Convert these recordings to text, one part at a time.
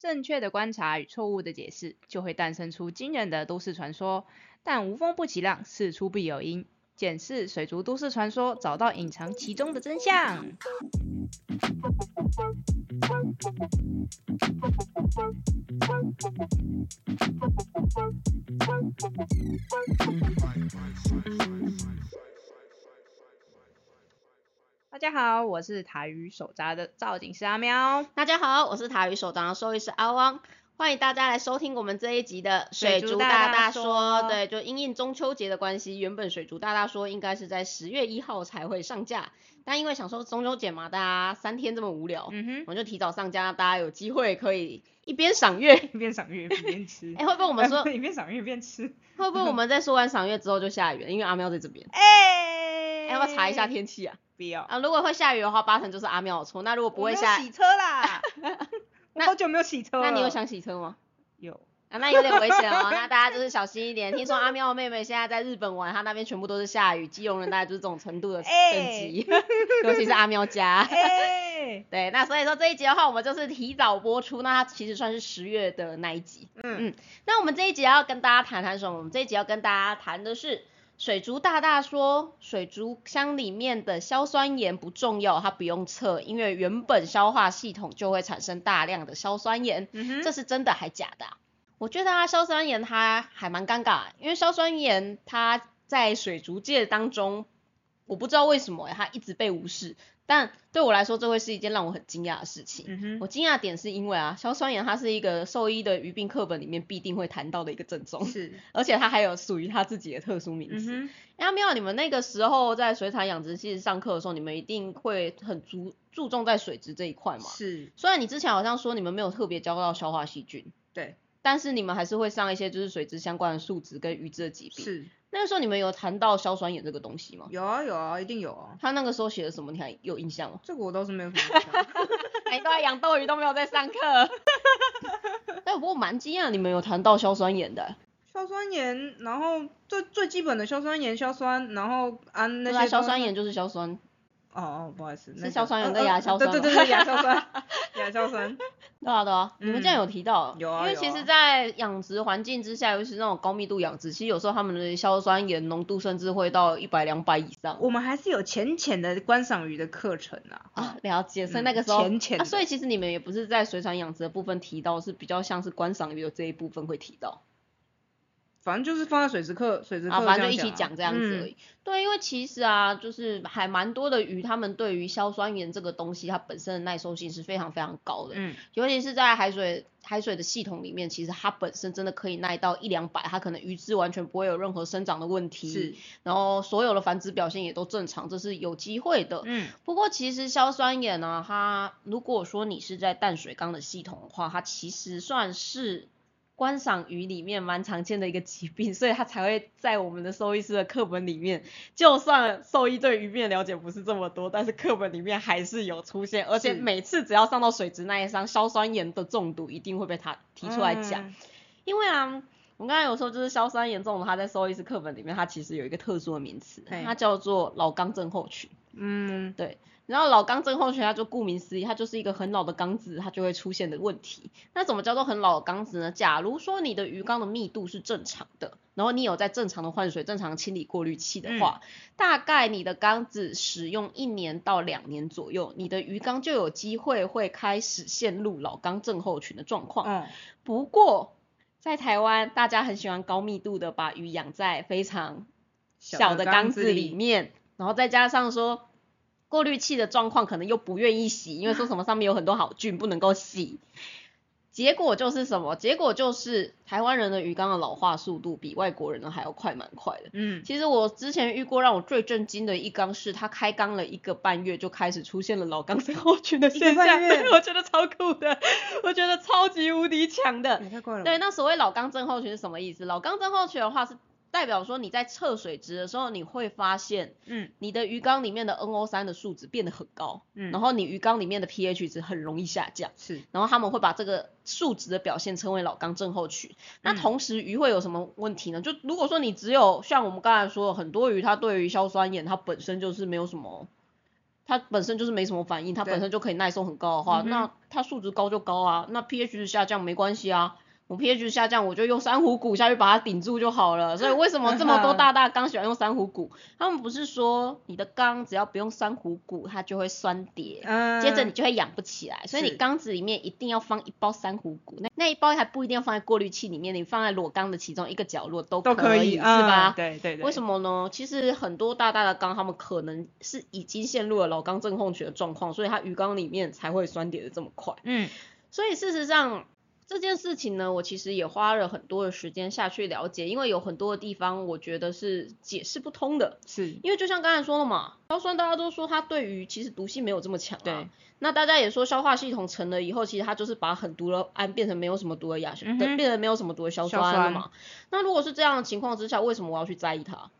正确的观察与错误的解释，就会诞生出惊人的都市传说。但无风不起浪，事出必有因。检视水族都市传说，找到隐藏其中的真相。大家好，我是台语手札的造景师阿喵。大家好，我是台语手札的兽医师阿汪。欢迎大家来收听我们这一集的水族大大说对，就因应中秋节的关系，原本水族大大说应该是在十月一号才会上架，但因为想说中秋节嘛，大家三天这么无聊，嗯哼，我就提早上架，大家有机会可以一边赏月，一边赏月一边吃。哎、会不会我们说，一边赏月一边吃？会不会我们在说完赏月之后就下雨了？因为阿喵在这边，哎、哎要不要查一下？天气啊？啊，如果会下雨的话，八成就是阿喵的错。那如果不会下，洗车啦。我那好久没有洗车了。那你有想洗车吗？有？啊，那有点危险哦，那大家就是小心一点。听说阿喵的妹妹现在在日本玩，她那边全部都是下雨，基隆人大概就是这种程度的等哎级，尤其是阿喵家。哎、对，那所以说这一集的话，我们就是提早播出，那它其实算是十月的那一集。嗯嗯那我们这一集要跟大家谈谈什么？我们这一集要跟大家谈的是水族大大说，水族箱里面的硝酸盐不重要，它不用测，因为原本消化系统就会产生大量的硝酸盐。这是真的还假的啊、我觉得它，硝酸盐它还蛮尴尬，因为硝酸盐它在水族界当中，我不知道为什么它一直被无视，但对我来说，这会是一件让我很惊讶的事情。嗯，我惊讶的点是因为啊，硝酸盐它是一个兽医的鱼病课本里面必定会谈到的一个症状，是，而且它还有属于它自己的特殊名词。嗯哼，哎阿妙，你们那个时候在水产养殖系上课的时候，你们一定会很注注重在水质这一块嘛？是，虽然你之前好像说你们没有特别教到消化细菌，对，但是你们还是会上一些就是水质相关的数值跟鱼质的疾病。是，那个时候你们有谈到硝酸盐这个东西吗？有啊有啊，一定有啊。他那个时候写的什么？你还有印象吗？这个我倒是没有什么印象。哎，都在养斗鱼都没有在上课。但不过蛮惊讶，你们有谈到硝酸盐的。硝酸盐，然后最最基本的硝酸盐、硝酸，然后氨那些都硝酸盐就是硝酸。哦哦，不好意思，那个是硝酸盐呃跟亚呃硝酸吗对对对对，亚硝酸，亚硝酸。对啊对啊，你们这样有提到。有啊因为其实，在养殖环境之下，尤其是那种高密度养殖，其实有时候他们的硝酸盐浓度甚至会到一百两百以上。我们还是有浅浅的观赏鱼的课程啊。啊，了解，所以嗯那个时候，啊，浅浅的所以其实你们也不是在水产养殖的部分提到，是比较像是观赏鱼的这一部分会提到，反正就是放在水质课，水质课啊，反正就一起讲这样子而嗯已。对，因为其实啊，就是还蛮多的鱼，它们对于硝酸盐这个东西，它本身的耐受性是非常非常高的，嗯，尤其是在海水海水的系统里面，其实它本身真的可以耐到一两百，它可能鱼质完全不会有任何生长的问题，是，然后所有的繁殖表现也都正常，这是有机会的。嗯，不过其实硝酸盐呢，它如果说你是在淡水缸的系统的话，它其实算是观赏鱼里面蛮常见的一个疾病，所以它才会在我们的兽医师的课本里面，就算兽医对鱼病的了解不是这么多，但是课本里面还是有出现，而且每次只要上到水质那一章，硝酸盐的中毒一定会被他提出来讲。嗯因为啊，我刚才有说，就是硝酸盐这种，它在兽医师课本里面，它其实有一个特殊的名词，它叫做老缸症候群。嗯，对，然后老缸症候群，它就顾名思义，它就是一个很老的缸子，它就会出现的问题。那怎么叫做很老的缸子呢？假如说你的鱼缸的密度是正常的，然后你有在正常的换水、正常清理过滤器的话，大概你的缸子使用一年到两年左右，你的鱼缸就有机会会开始陷入老缸症候群的状况。嗯，不过在台湾，大家很喜欢高密度的把鱼养在非常小的缸子里面，然后再加上说过滤器的状况可能又不愿意洗，因为说什么上面有很多好菌不能够洗。结果就是什么？结果就是台湾人的鱼缸的老化速度比外国人的还要快，蛮快的。嗯，其实我之前遇过让我最震惊的一缸是，它开缸了一个半月就开始出现了老缸症后群的 现象，我觉得超酷的，我觉得超级无敌强的。对，那所谓老缸症候群是什么意思？老缸症候群的话是代表说你在测水质的时候，你会发现嗯你的鱼缸里面的 NO 3的数值变得很高，嗯，然后你鱼缸里面的 pH 值很容易下降。是，然后他们会把这个数值的表现称为老缸症候群。那嗯同时鱼会有什么问题呢？就如果说你只有像我们刚才说的，很多鱼它对于硝酸盐它本身就是没有什么，它本身就是没什么反应，它本身就可以耐受很高的话，那它数值高就高啊，那 pH 值下降没关系啊。我 pH 下降，我就用珊瑚骨下去把它顶住就好了。所以为什么这么多大大缸喜欢用珊瑚骨？他们不是说你的缸只要不用珊瑚骨，它就会酸跌，嗯，接着你就会养不起来。所以你缸子里面一定要放一包珊瑚骨，那那一包还不一定要放在过滤器里面，你放在裸缸的其中一个角落都都可以，以，是吧？嗯对对对。为什么呢？其实很多大大的缸，他们可能是已经陷入了老缸症候群的状况，所以它鱼缸里面才会酸跌的这么快。嗯所以事实上这件事情呢，我其实也花了很多的时间下去了解，因为有很多的地方我觉得是解释不通的。是，因为就像刚才说的嘛，硝酸大家都说它对于其实毒性没有这么强啊。对。那大家也说消化系统成了以后，其实它就是把很毒的氨变成没有什么毒的亚硝，嗯变成没有什么毒的硝酸了嘛。那如果是这样的情况之下，为什么我要去在意它？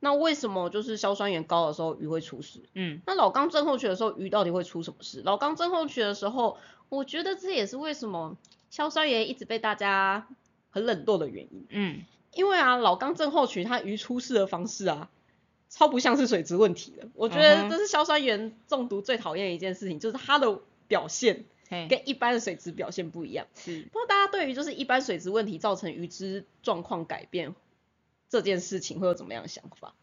那为什么就是硝酸盐高的时候鱼会出事？嗯那老缸症候群的时候鱼到底会出什么事？老缸症候群的时候，我觉得这也是为什么硝酸盐一直被大家很冷落的原因。嗯因为啊，老缸症候群它鱼出事的方式啊，超不像是水质问题的。我觉得这是硝酸盐中毒最讨厌的一件事情，就是它的表现跟一般的水质表现不一样。是，不过大家对于就是一般水质问题造成鱼只状况改变这件事情会有怎么样的想法？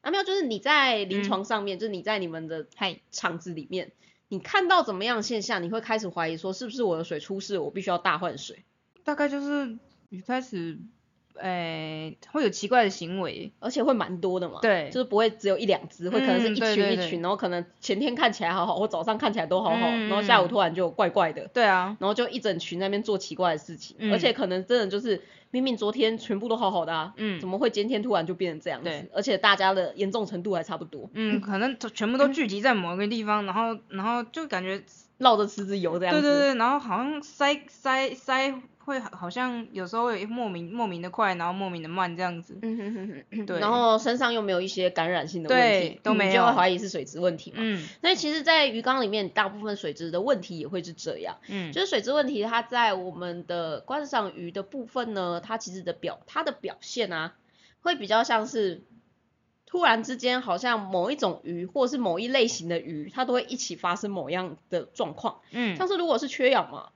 阿妙，就是你在临床上面，就是你在你们的嗨，场子里面，你看到怎么样现象，你会开始怀疑说是不是我的水出事，我必须要大换水。大概就是你开始，诶、会有奇怪的行为，而且会蛮多的嘛，对就是不会只有一两只，会可能是嗯一对对对群一群，然后可能前天看起来好好，或早上看起来都好好，嗯然后下午突然就怪怪的，对啊，然后就一整群在那边做奇怪的事情，嗯。而且可能真的就是明明昨天全部都好好的啊，嗯。怎么会今天突然就变成这样子对？而且大家的严重程度还差不多，嗯，可能都全部都聚集在某一个地方，然后然后就感觉，绕着池子游这样子，对对对，然后好像塞塞塞会好好像有时候会莫名莫名的快，然后莫名的慢这样子，嗯哼哼哼，对。然后身上又没有一些感染性的问对题，你都没有。就会怀疑是水质问题嘛。嗯。所以其实，在鱼缸里面，大部分水质的问题也会是这样。嗯。就是水质问题，它在我们的观赏鱼的部分呢，它其实的表它的表现啊，会比较像是突然之间，好像某一种鱼或者是某一类型的鱼，它都会一起发生某样的状况。嗯，像是如果是缺氧嘛，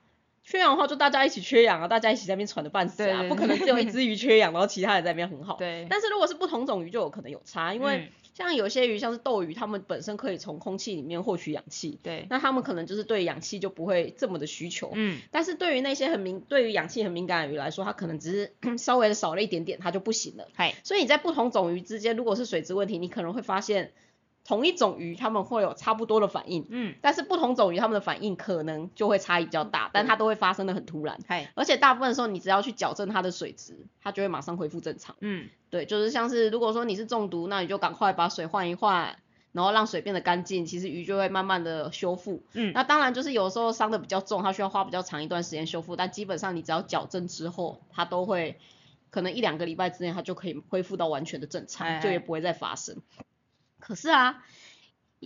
缺氧的话就大家一起缺氧啊，大家一起在那边喘的半死啊，对不可能只有一只鱼缺氧，然后其他人在那边很好。对，但是如果是不同种鱼，就有可能有差，因为嗯像有些鱼，像是斗鱼，它们本身可以从空气里面获取氧气，对，那它们可能就是对氧气就不会这么的需求。嗯但是对于那些很敏，对于氧气很敏感的鱼来说，它可能只是 稍微的少了一点点，它就不行了。嗨，所以你在不同种鱼之间，如果是水质问题，你可能会发现同一种鱼它们会有差不多的反应，嗯但是不同种鱼它们的反应可能就会差异比较大，但它都会发生的很突然。嗨，而且大部分时候，你只要去矫正它的水质，它就会马上恢复正常。嗯对，就是像是如果说你是中毒，那你就赶快把水换一换，然后让水变得干净，其实鱼就会慢慢的修复。嗯那当然就是有时候伤的比较重，它需要花比较长一段时间修复，但基本上你只要矫正之后，它都会可能一两个礼拜之内，它就可以恢复到完全的正哎常，哎就也不会再发生。可是啊，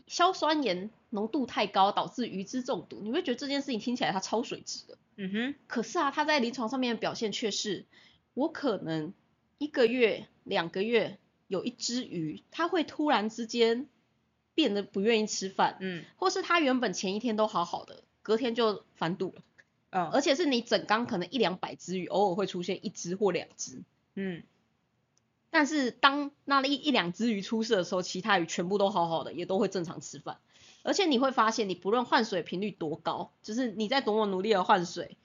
硝酸盐浓度太高导致鱼只中毒，你会觉得这件事情听起来它超水质的。嗯哼，可是啊，它在临床上面的表现却是，我可能一个月、两个月有一只鱼，它会突然之间变得不愿意吃饭，嗯或是它原本前一天都好好的，隔天就反肚了，哦而且是你整缸可能一两百只鱼，偶尔会出现一只或两只。嗯但是当那一一两只鱼出事的时候，其他鱼全部都好好的，也都会正常吃饭。而且你会发现，你不论换水频率多高，就是你在多么努力的换水，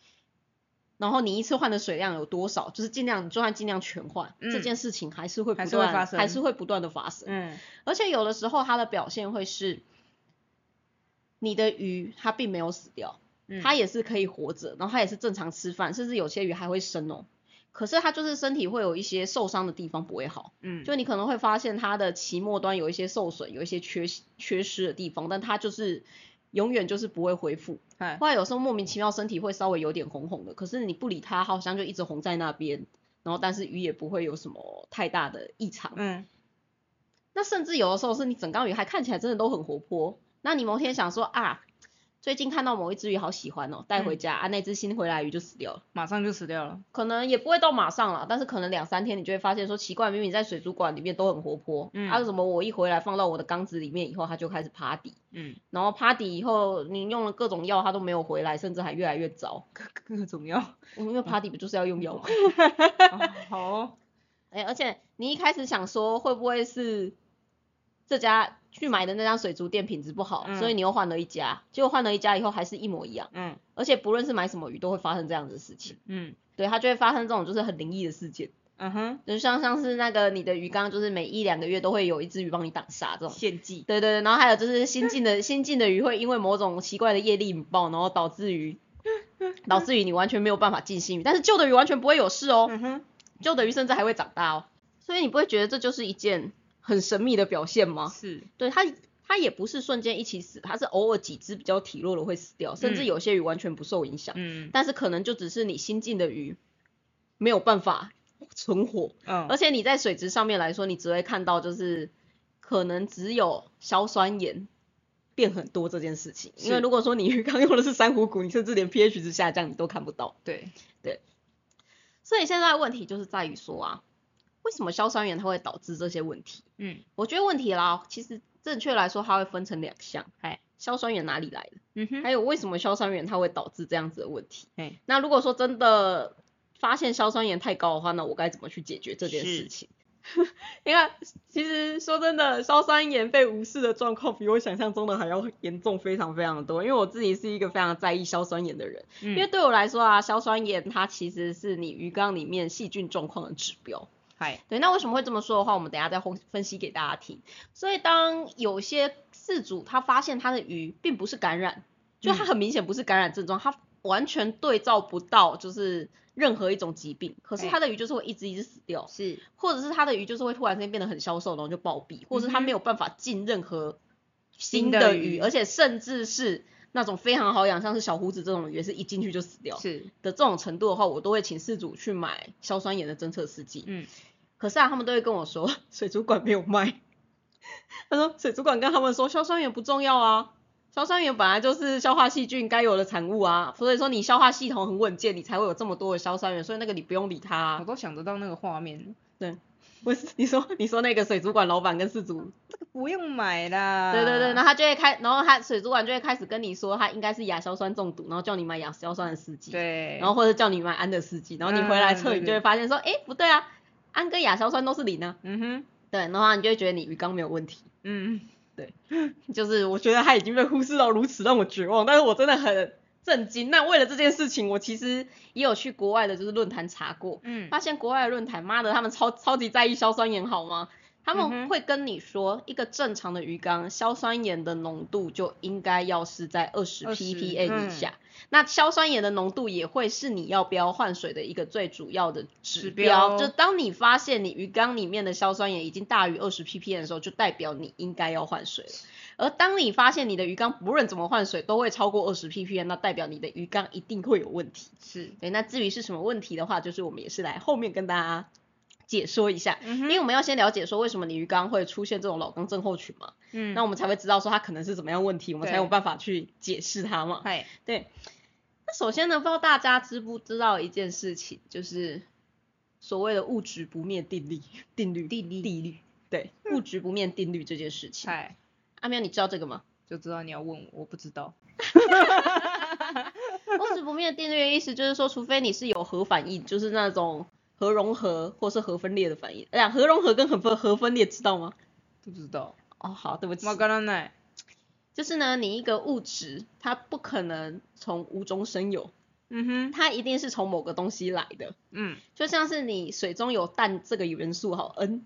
然后你一次换的水量有多少，就是尽量，你就算尽量全换，嗯这件事情还是会不还是会断，发生还是会不断的发生。嗯而且有的时候它的表现会是，你的鱼它并没有死掉，嗯它也是可以活着，然后它也是正常吃饭，甚至有些鱼还会生哦。可是它就是身体会有一些受伤的地方不会好，嗯，就你可能会发现它的鳍末端有一些受损，有一些缺缺失的地方，但它就是永远就是不会恢复。哎，后来有时候莫名其妙身体会稍微有点红红的，可是你不理它，好像就一直红在那边，然后但是鱼也不会有什么太大的异常。嗯那甚至有的时候是你整缸鱼还看起来真的都很活泼，那你某天想说啊，最近看到某一只鱼好喜欢哦，带回家、啊，那只新回来的鱼就死掉了。马上就死掉了。可能也不会到马上啦，但是可能两三天你就会发现说奇怪，明明在水族馆里面都很活泼，嗯啊，为什么我一回来放到我的缸子里面以后，它就开始趴底，嗯，然后趴底以后你用了各种药，它都没有回来，甚至还越来越糟。各种药。因为趴底不就是要用药吗？哦好哦。哎、而且你一开始想说会不会是这家去买的那张水族店品质不好，嗯所以你又换了一家，结果换了一家以后还是一模一样，嗯而且不论是买什么鱼都会发生这样子的事情，嗯对，它就会发生这种就是很灵异的事件。嗯哼，就像像是那个你的鱼缸，就是每一两个月都会有一只鱼帮你挡杀这种。献祭。对对对，然后还有就是新进的新进的鱼会因为某种奇怪的业力引爆，然后导致于 导致于你完全没有办法进新鱼，但是旧的鱼完全不会有事哦，嗯哼，旧的鱼甚至还会长大哦。所以你不会觉得这就是一件很神秘的表现吗？是。对它它也不是瞬间一起死，它是偶尔几只比较体弱的会死掉，甚至嗯有些鱼完全不受影响，嗯但是可能就只是你新进的鱼没有办法存活。嗯而且你在水质上面来说，你只会看到就是可能只有硝酸盐变很多这件事情，因为如果说你鱼缸用的是珊瑚骨，你甚至连 pH 值下降你都看不到。对对。所以现在的问题就是在于说啊，为什么硝酸盐它会导致这些问题？嗯我觉得问题啦，其实正确来说它会分成两项，哎硝酸盐哪里来的，嗯哼。还有为什么硝酸盐它会导致这样子的问题。哎那如果说真的发现硝酸盐太高的话，那我该怎么去解决这件事是情？你看，其实说真的，硝酸盐被无视的状况比我想象中的还要严重非常非常的多。因为我自己是一个非常在意硝酸盐的人，因为嗯。对我来说啊，硝酸盐它其实是你鱼缸里面细菌状况的指标。嗨。对，那为什么会这么说的话，我们等一下再分分析给大家听。所以当有些饲主他发现他的鱼并不是感染，就他嗯很明显不是感染症状，他完全对照不到就是任何一种疾病，可是哎他的鱼就是会一直一直死掉，是。或者是他的鱼就是会突然间变得很消瘦，然后就暴毙，或者是他没有办法进任何新的鱼而且甚至是那种非常好养，像是小胡子这种鱼，是一进去就死掉是。的这种程度的话，我都会请饲主去买硝酸盐的侦测试剂。嗯。可是啊，他们都会跟我说 水族馆没有卖。他说水族馆跟他们说硝酸盐不重要啊，硝酸盐本来就是消化细菌该有的产物啊，所以说你消化系统很稳健，你才会有这么多的硝酸盐，所以那个你不用理它、啊。我都想得到那个画面。不是你说你说那个水族馆老板跟饲主，这个不用买啦。对对对，然后他就会开，然后他水族馆就会开始跟你说他应该是亚硝酸中毒，然后叫你买亚硝酸的试剂。对。然后或者叫你买氨的试剂，然后你回来测，你就会发现说，哎、不对啊，氨跟亚硝酸都是零啊，嗯哼。对，然后你就会觉得你鱼缸没有问题，嗯。对 就是我觉得他已经被忽视到如此让我绝望，但是我真的很震惊。那为了这件事情，我其实也有去国外的就是论坛查过，嗯。发现国外的论坛，妈的，他们超超级在意硝酸盐好吗？他们会跟你说，一个正常的鱼缸硝酸盐的浓度就应该要是在二十20 ppm 嗯以下。那硝酸盐的浓度也会是你要不要换水的一个最主要的指指标。标就当你发现你鱼缸里面的硝酸盐已经大于二十 ppm 的时候，就代表你应该要换水了。而当你发现你的鱼缸不论怎么换水都会超过二十 ppm，那代表你的鱼缸一定会有问题。是。对，那至于是什么问题的话，就是我们也是来后面跟大家解说一下。因为我们要先了解说为什么你鱼缸会出现这种老缸症候群嘛，嗯。那我们才会知道说它可能是怎么样问题，我们才有办法去解释它嘛。嗨。对，那首先呢，不知道大家知不知道一件事情，就是所谓的物质不灭定律，定律，定律，定律，对，物质不灭定律这件事情。嗨。阿喵，你知道这个吗？就知道你要问我，我不知道。物质不灭定律的意思就是说，除非你是有核反应，就是那种核融合或是核分裂的反应。哎呀，核融合跟核分核分裂知道吗？不知道。哦，好，对不起马。嘎拉奈。就是呢，你一个物质，它不可能从无中生有，嗯哼。它一定是从某个东西来的。嗯。就像是你水中有氮这个元素，好，N，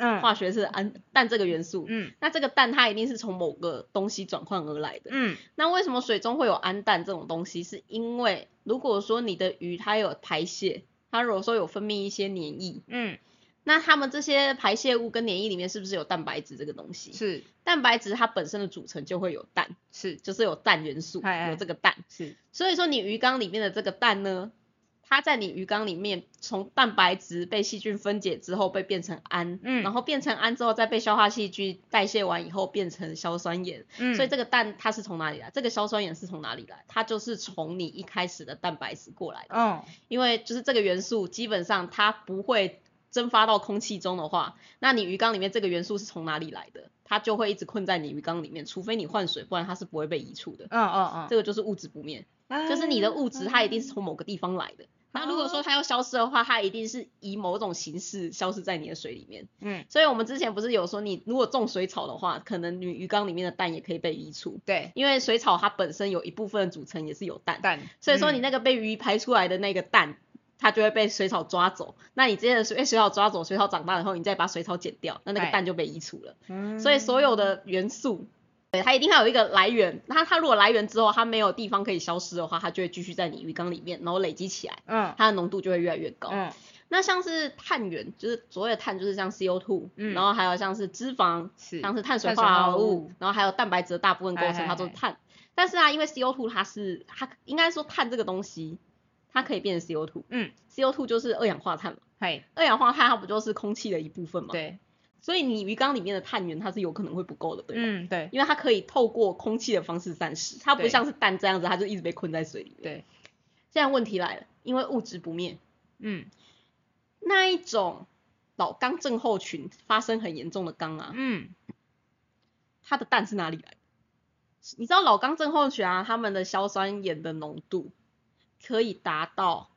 嗯。化学是氨氮这个元素，嗯。那这个氮它一定是从某个东西转换而来的。嗯。那为什么水中会有氨氮这种东西？是因为如果说你的鱼它有排泄，它如果说有分泌一些黏液，嗯。那它们这些排泄物跟黏液里面是不是有蛋白质这个东西？是。蛋白质它本身的组成就会有氮，是。就是有氮元素，有这个氮。是。所以说你鱼缸里面的这个氮呢，它在你鱼缸里面从蛋白质被细菌分解之后被变成氨，嗯然后变成氨之后再被消化细菌代谢完以后变成硝酸盐，嗯，所以这个蛋它是从哪里来？这个硝酸盐是从哪里来？它就是从你一开始的蛋白质过来的，嗯因为就是这个元素基本上它不会蒸发到空气中的话，那你鱼缸里面这个元素是从哪里来的？它就会一直困在你鱼缸里面，除非你换水，不然它是不会被移除的。嗯嗯嗯，这个就是物质不灭，就是你的物质它一定是从某个地方来的。那如果说它要消失的话，它一定是以某种形式消失在你的水里面。嗯，所以我们之前不是有说，你如果种水草的话，可能你鱼缸里面的蛋也可以被移除，对，因为水草它本身有一部分的组成也是有蛋，蛋，所以说你嗯那个被鱼排出来的那个蛋，它就会被水草抓走。那你接着水被水草抓走，水草长大以后，你再把水草剪掉，那那个蛋就被移除了。嗯。所以所有的元素，对它一定要有一个来源。那它如果来源之后，它没有地方可以消失的话，它就会继续在你鱼缸里面，然后累积起来，嗯它的浓度就会越来越高。嗯那像是碳源，就是所谓的碳，就是像 CO2，、嗯然后还有像是脂肪，是像是碳水化合物物，然后还有蛋白质的大部分构成，它都是碳。但是啊，因为 CO2 它是它应该说碳这个东西，它可以变成 CO2，嗯，CO2 就是二氧化碳嘛，嘿，二氧化碳它不就是空气的一部分嘛？，对，所以你鱼缸里面的碳源它是有可能会不够的，对吗？嗯对因为它可以透过空气的方式散失，它不像是蛋这样子，它就一直被困在水里面。对，现在问题来了，因为物质不灭，嗯那一种老缸症候群发生很严重的缸啊，嗯它的蛋是哪里来的？你知道老缸症候群啊，它们的硝酸盐的浓度可以达到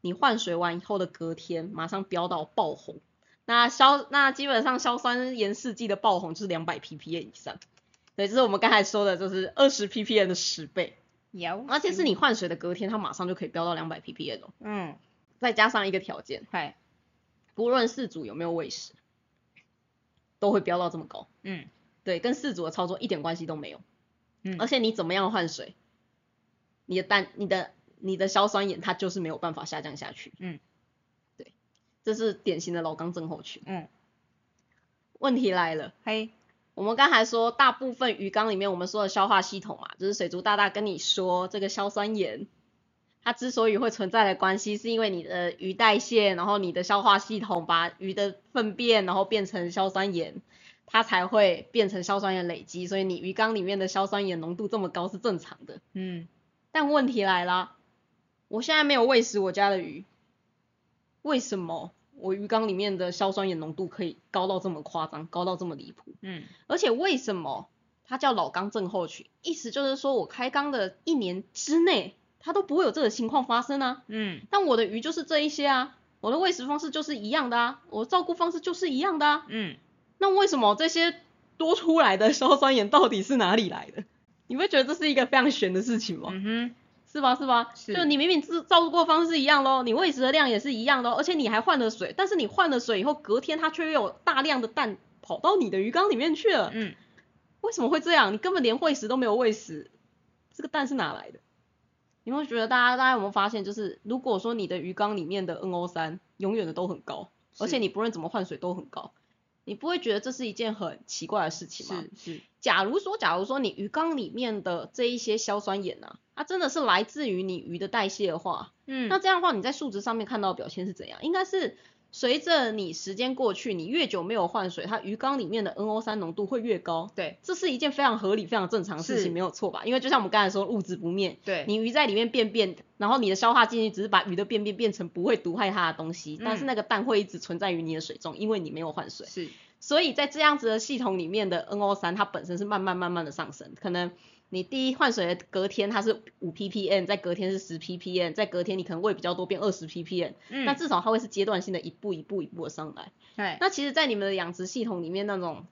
你换水完以后的隔天马上飙到爆红。那硝那基本上硝酸盐试剂的爆红就是两百 ppm 以上，对，就是我们刚才说的，就是二十 ppm 的十倍，有，而且是你换水的隔天，它马上就可以飙到两百 ppm 哦。嗯，再加上一个条件，嗨，不论四组有没有喂食，都会飙到这么高。嗯对，跟四组的操作一点关系都没有。嗯，而且你怎么样换水，你的氮、你的、你的硝酸盐它就是没有办法下降下去。嗯，对，这是典型的老缸症候群。嗯，问题来了，嘿，我们刚才说大部分鱼缸里面我们说的消化系统嘛，就是水族大大跟你说这个硝酸盐。它之所以会存在的关系，是因为你的鱼代谢，然后你的消化系统把鱼的粪便，然后变成硝酸盐，它才会变成硝酸盐累积，所以你鱼缸里面的硝酸盐浓度这么高是正常的。嗯但问题来了，我现在没有喂食我家的鱼，为什么我鱼缸里面的硝酸盐浓度可以高到这么夸张，高到这么离谱？嗯而且为什么它叫老缸症候群？意思就是说我开缸的一年之内，它都不会有这个情况发生啊。嗯但我的鱼就是这一些啊，我的喂食方式就是一样的啊，我照顾方式就是一样的啊。嗯，那为什么这些多出来的硝酸盐到底是哪里来的？你会觉得这是一个非常悬的事情吗？嗯哼，是吧？是吧？是就你明明照照顾过方式一样咯，你喂食的量也是一样的哦，而且你还换了水，但是你换了水以后，隔天它却又有大量的蛋跑到你的鱼缸里面去了。嗯为什么会这样？你根本连喂食都没有喂食，这个蛋是哪来的？你会觉得大家大家有没有发现，就是如果说你的鱼缸里面的 NO 三永远的都很高，而且你不论怎么换水都很高，你不会觉得这是一件很奇怪的事情吗？是是，假如说，假如说你鱼缸里面的这一些硝酸盐啊，它真的是来自于你鱼的代谢的话，嗯那这样的话，你在数值上面看到的表现是怎样？应该是随着你时间过去，你越久没有换水，它鱼缸里面的 NO 三浓度会越高。对这是一件非常合理、非常正常的事情，没有错吧？因为就像我们刚才说，物质不灭，对，你鱼在里面便便，然后你的消化进去只是把鱼的便便变成不会毒害它的东西，但是嗯那个氮会一直存在于你的水中，因为你没有换水。是所以在这样子的系统里面的 NO 三，它本身是慢慢慢慢的上升，可能你第一换水的隔天它是五 ppm，在隔天是十 ppm，在隔天你可能喂比较多变二十 ppm，、嗯那至少它会是阶段性的一步一步一步的上来。对，那其实，在你们的养殖系统里面那种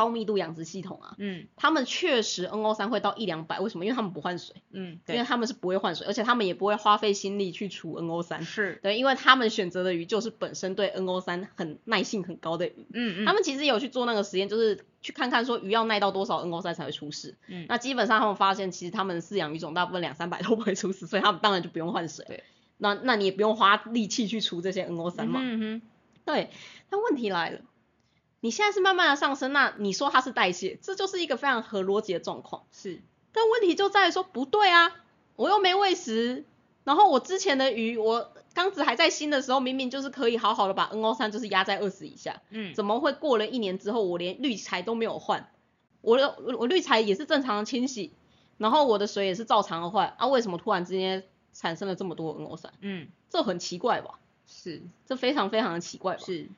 高密度养殖系统啊，嗯他们确实 NO 三会到一两百，为什么？因为他们不换水，嗯因为，他们是不会换水，而且他们也不会花费心力去除 NO 三。是，对，因为他们选择的鱼就是本身对 NO 三很耐性很高的鱼。嗯嗯，他们其实有去做那个实验，就是去看看说鱼要耐到多少 NO 三才会出事。嗯那基本上他们发现，其实他们饲养鱼种大部分两三百都不会出事，所以他们当然就不用换水。对，那那你也不用花力气去除这些 NO 三嘛。嗯哼，对，但问题来了，你现在是慢慢的上升，那你说它是代谢，这就是一个非常合逻辑的状况。是，但问题就在于说不对啊，我又没喂食，然后我之前的鱼我缸子还在新的时候，明明就是可以好好的把 NO 三就是压在二十以下，嗯，怎么会过了一年之后，我连滤材都没有换，我的我我滤材也是正常的清洗，然后我的水也是照常的换，啊，为什么突然之间产生了这么多 NO 三？嗯，这很奇怪吧？是这非常非常的奇怪吧？是，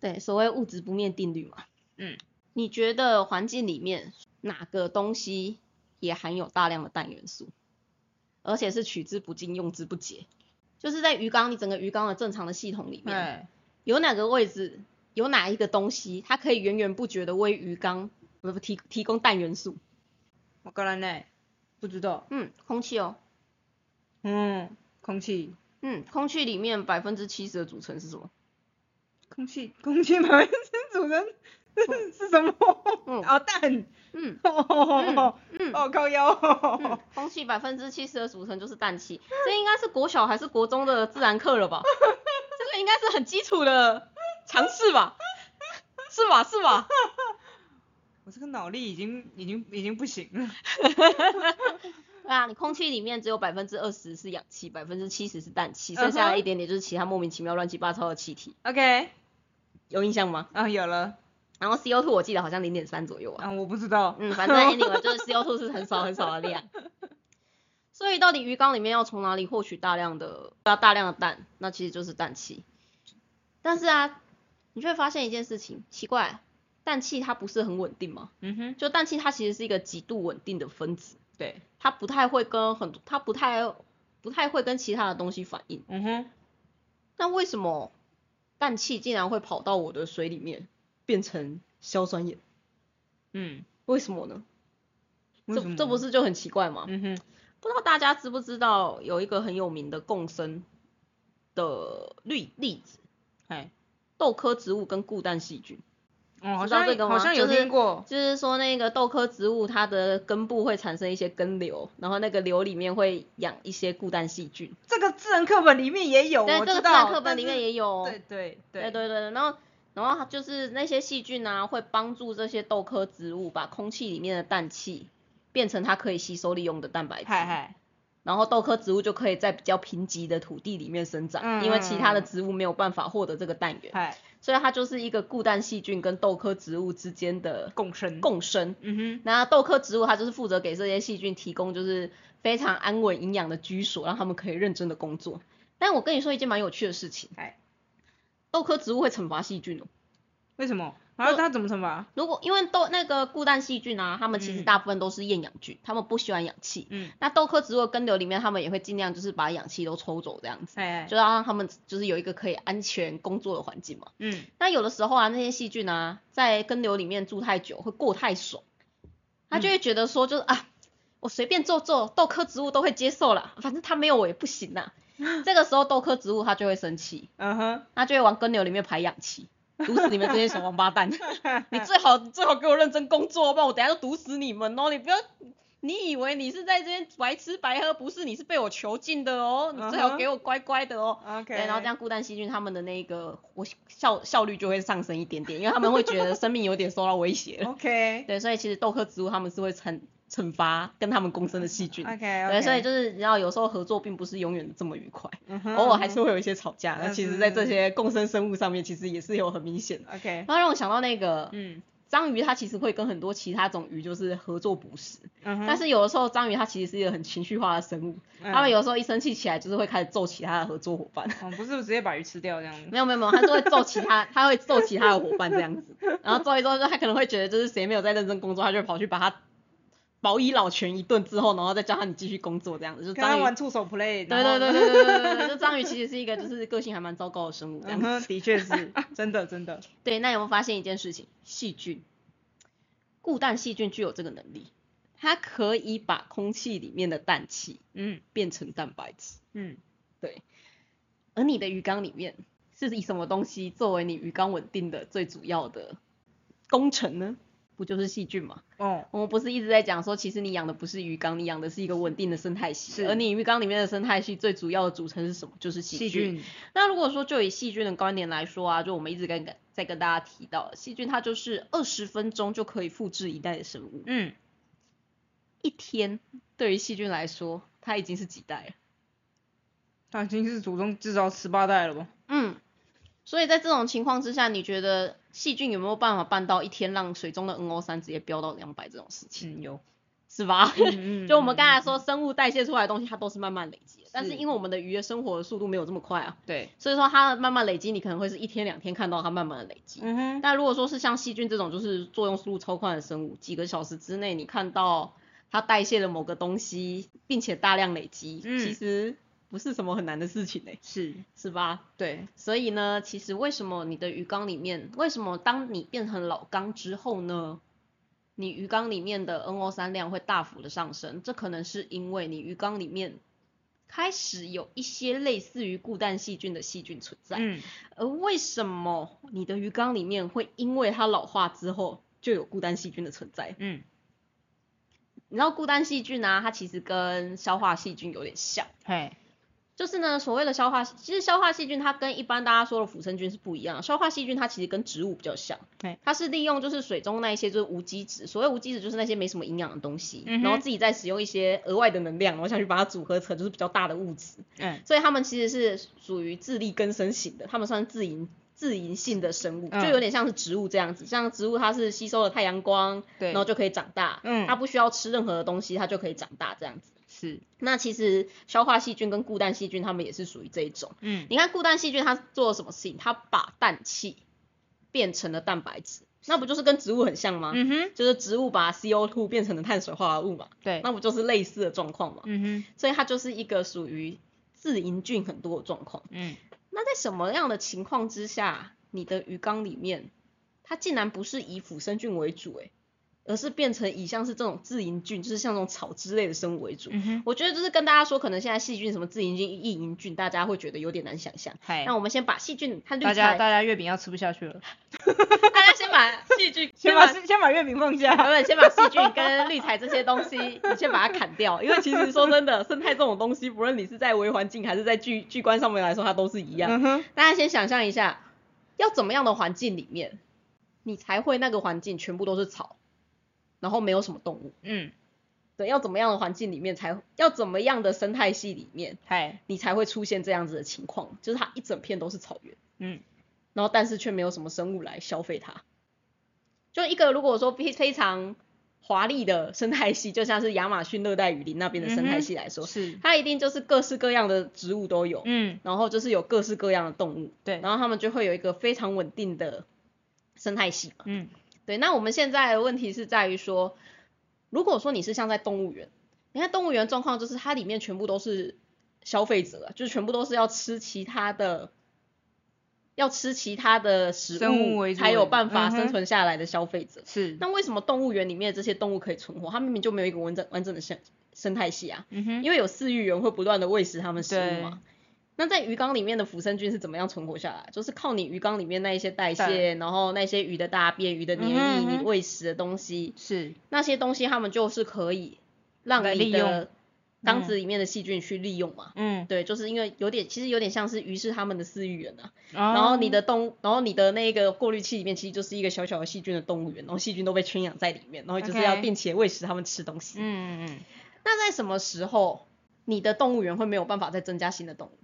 对，所谓物质不灭定律嘛。嗯，你觉得环境里面哪个东西也含有大量的氮元素，而且是取之不尽、用之不竭？就是在鱼缸，你整个鱼缸的正常的系统里面，有哪个位置，有哪一个东西，它可以源源不绝的为鱼缸不不提提供氮元素？我个人呢不知道，嗯，空气哦，嗯，空气，嗯，空气里面百分之七十的组成是什么？空气，空气百分之组成是 是什么？嗯哦，氮，嗯哦，嗯哦，靠腰，嗯，空气百分之七十的组成就是氮气，这应该是国小还是国中的自然课了吧？这个应该是很基础的常识吧？是吧？是吧？我这个脑力已经已经已经不行了。对啊，你空气里面只有百分之二十是氧气，百分之七十是氮气，剩下的一点点就是其他莫名其妙乱七八糟的气体，OK，有印象吗？啊，有了，然后 CO2 我记得好像零点三左右啊。啊，我不知道。嗯，反正 anyway 就是 CO2 是很少很少的量。所以到底鱼缸里面要从哪里获取大量的要大量的氮？那其实就是氮气。但是啊，你就会发现一件事情，奇怪，氮气它不是很稳定吗？嗯哼，就氮气它其实是一个极度稳定的分子，对，它不太会跟很多，它不太不太会跟其他的东西反应。嗯哼，那为什么氮气竟然会跑到我的水里面变成硝酸盐？嗯，为什么呢？这这不是就很奇怪吗？嗯哼，不知道大家知不知道有一个很有名的共生的例例子，哎，豆科植物跟固氮细菌。哦，好知道像这个吗好像有听过。就是说那个豆科植物它的根部会产生一些根瘤，然后那个瘤里面会养一些固氮细菌。这个自然课本里面也有，对，这个自然。课本里面也有哦。对对对对对，然后然后就是那些细菌啊，会帮助这些豆科植物把空气里面的氮气变成它可以吸收利用的蛋白质。嗨嗨，然后豆科植物就可以在比较贫瘠的土地里面生长，嗯因为其他的植物没有办法获得这个氮源，所以它就是一个固氮细菌跟豆科植物之间的共生。共生。嗯哼那豆科植物它就是负责给这些细菌提供就是非常安稳营养的居所，让他们可以认真的工作。但我跟你说一件蛮有趣的事情，哎，豆科植物会惩罚细菌哦。哼，为什么？然后他怎么惩罚？如果因为豆那个固氮细菌啊，它们其实嗯大部分都是厌氧菌，它们不喜欢氧气。嗯，那豆科植物的根瘤里面，它们也会尽量就是把氧气都抽走这样子。哎哎，就要让他们就是有一个可以安全工作的环境嘛。嗯，那有的时候啊，那些细菌啊，在根瘤里面住太久，会过太爽，他就会觉得说，就是、啊，我随便做做，豆科植物都会接受啦，反正它没有我也不行啦。这个时候豆科植物它就会生气，嗯哼，它就会往根瘤里面排氧气，毒死你们这些小王八蛋！你最好最好给我认真工作，不然我等下就毒死你们哦！你不要。你以为你是在这边白吃白喝，不是？你是被我囚禁的哦！你最好给我乖乖的哦。OK，对，然后这样孤单细菌他们的那个我效效率就会上升一点点，因为他们会觉得生命有点受到威胁了。OK 对，所以其实豆科植物他们是会惩惩罚跟他们共生的细菌。OK 对，所以就是你知道有时候合作并不是永远这么愉快，偶尔还是会有一些吵架。那嗯其实，在这些共生生物上面，其实也是有很明显的。OK，然后让我想到那个嗯章鱼，它其实会跟很多其他种鱼就是合作捕食，但是有的时候章鱼它其实是一个很情绪化的生物，嗯它们有时候一生气起来就是会开始揍其他的合作伙伴。哦不是直接把鱼吃掉这样子。没有没有没有，它是会揍其他，它会揍其他的伙伴这样子，然后揍一揍，就他可能会觉得就是谁没有在认真工作，它就跑去把他饱以老拳一顿之后，然后再叫他你继续工作这样子，就跟他玩触手 play。对对对对对对，就章鱼其实是一个就是个性还蛮糟糕的生物，这样子。的确是 真的真的。对，那有没有发现一件事情？细菌固氮细菌具有这个能力，它可以把空气里面的氮气嗯变成蛋白质嗯对。而你的鱼缸里面是以什么东西作为你鱼缸稳定的最主要的工程呢？不就是细菌吗？哦，我们不是一直在讲说，其实你养的不是鱼缸，你养的是一个稳定的生态系，是而你鱼缸里面的生态系最主要的组成是什么？就是细细菌。菌，那如果说就以细菌的观点来说啊，就我们一直跟在跟大家提到，细菌它就是二十分钟就可以复制一代的生物，嗯，一天对于细菌来说，它已经是几代了？它已经是祖宗至少十八代了吧？嗯，所以在这种情况之下，你觉得细菌有没有办法办到一天让水中的 NO 三直接飙到两百这种事情？嗯，有。是吧？嗯嗯 就我们刚才嗯说，生物代谢出来的东西，它都是慢慢累积的。但是是因为我们的鱼的生活的速度没有这么快啊，对，所以说它慢慢累积，你可能会是一天两天看到它慢慢的累积。嗯哼，但如果说是像细菌这种就是作用速度超快的生物，几个小时之内你看到它代谢了某个东西，并且大量累积，嗯其实不是什么很难的事情嘞、是，是吧？对，所以呢，其实为什么你的鱼缸里面，为什么当你变成老缸之后呢，你鱼缸里面的 NO 3量会大幅的上升？这可能是因为你鱼缸里面开始有一些类似于固氮细菌的细菌存在。嗯，而为什么你的鱼缸里面会因为它老化之后就有固氮细菌的存在？嗯，你知道固氮细菌啊，它其实跟消化细菌有点像。嘿，就是呢，所谓的消化，其实消化细菌它跟一般大家说的腐生菌是不一样的。消化细菌它其实跟植物比较像对，它是利用就是水中那一些就是无机质，所谓无机质就是那些没什么营养的东西，嗯然后自己再使用一些额外的能量，然后下去把它组合成就是比较大的物质。嗯，所以它们其实是属于自力更生型的，它们算自营自营性的生物，嗯就有点像是植物这样子。像植物它是吸收了太阳光，对然后就可以长大，嗯它不需要吃任何的东西，它就可以长大这样子。是，那其实消化细菌跟固氮细菌，它们也是属于这一种。嗯，你看固氮细菌它做了什么事情？它把氮气变成了蛋白质，那不就是跟植物很像吗？嗯哼，就是植物把 CO2 变成了碳水化合物嘛，对，那不就是类似的状况嘛？嗯哼，所以它就是一个属于自营菌很多的状况。嗯，那在什么样的情况之下，你的鱼缸里面它竟然不是以腐生菌为主、欸，而是变成以像是这种自营菌，就是像这种草之类的生物为主？嗯，我觉得就是跟大家说，可能现在细菌什么自营菌、异营菌，大家会觉得有点难想象。嗨那，我们先把细菌大家，大家月饼要吃不下去了，大家先把细菌，先把先把月饼放不下，是，先把细菌跟绿材这些东西，你先把它砍掉，因为其实说真的，生态这种东西，不论你是在微环境还是在巨巨观上面来说，它都是一样。嗯，大家先想象一下，要怎么样的环境里面，你才会那个环境全部都是草，然后没有什么动物？嗯，对，要怎么样的环境里面才，要怎么样的生态系里面，嗨，你才会出现这样子的情况，就是它一整片都是草原，嗯，然后但是却没有什么生物来消费它。就一个如果说非非常华丽的生态系，就像是亚马逊热带雨林那边的生态系来说，是，它一定就是各式各样的植物都有，嗯，然后就是有各式各样的动物，对，然后它们就会有一个非常稳定的生态系嘛。嗯，对，那我们现在的问题是在于说，如果说你是像在动物园，你看动物园状况就是它里面全部都是消费者啊，就是全部都是要吃其他的，要吃其他的食物才有办法生存下来的消费者。是，那为什么动物园里面的这些动物可以存活？它明明就没有一个完整完整的生生态系啊，嗯哼，因为有饲育员会不断的喂食它们食物嘛。那在鱼缸里面的腐生菌是怎么样存活下来？就是靠你鱼缸里面那一些代谢，然后那些鱼的大便、鱼的黏液，嗯嗯你喂食的东西，是，那些东西它们就是可以让来你利用的缸子里面的细菌去利用嘛。嗯，对，就是因为有点，其实有点像是鱼是他们的饲育员啊，然然后你的动，然后你的那个过滤器里面其实就是一个小小的细菌的动物园，然后细菌都被圈养在里面，然后就是要定期喂食它们吃东西。嗯嗯嗯，那在什么时候你的动物园会没有办法再增加新的动物？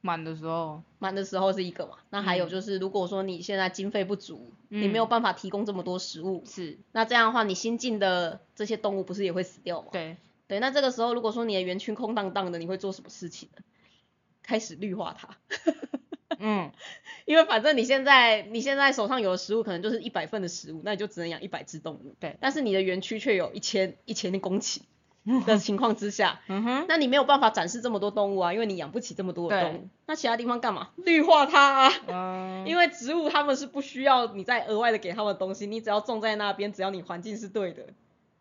满的时候，满的时候是一个嘛，那还有嗯就是如果说你现在经费不足，你没嗯有办法提供这么多食物，是，那这样的话你新进的这些动物不是也会死掉吗？对，对，那这个时候如果说你的园区空荡荡的，你会做什么事情呢？开始绿化它，嗯，因为反正你现在你现在手上有的食物可能就是一百份的食物，那你就只能养一百只动物。对但是你的园区却有一千一千公顷 的情况之下，嗯哼，那你没有办法展示这么多动物啊，因为你养不起这么多的动对。物。那其他地方干嘛？绿化它啊。嗯，因为植物它们是不需要你再额外的给它们东西，你只要种在那边，只要你环境是对的，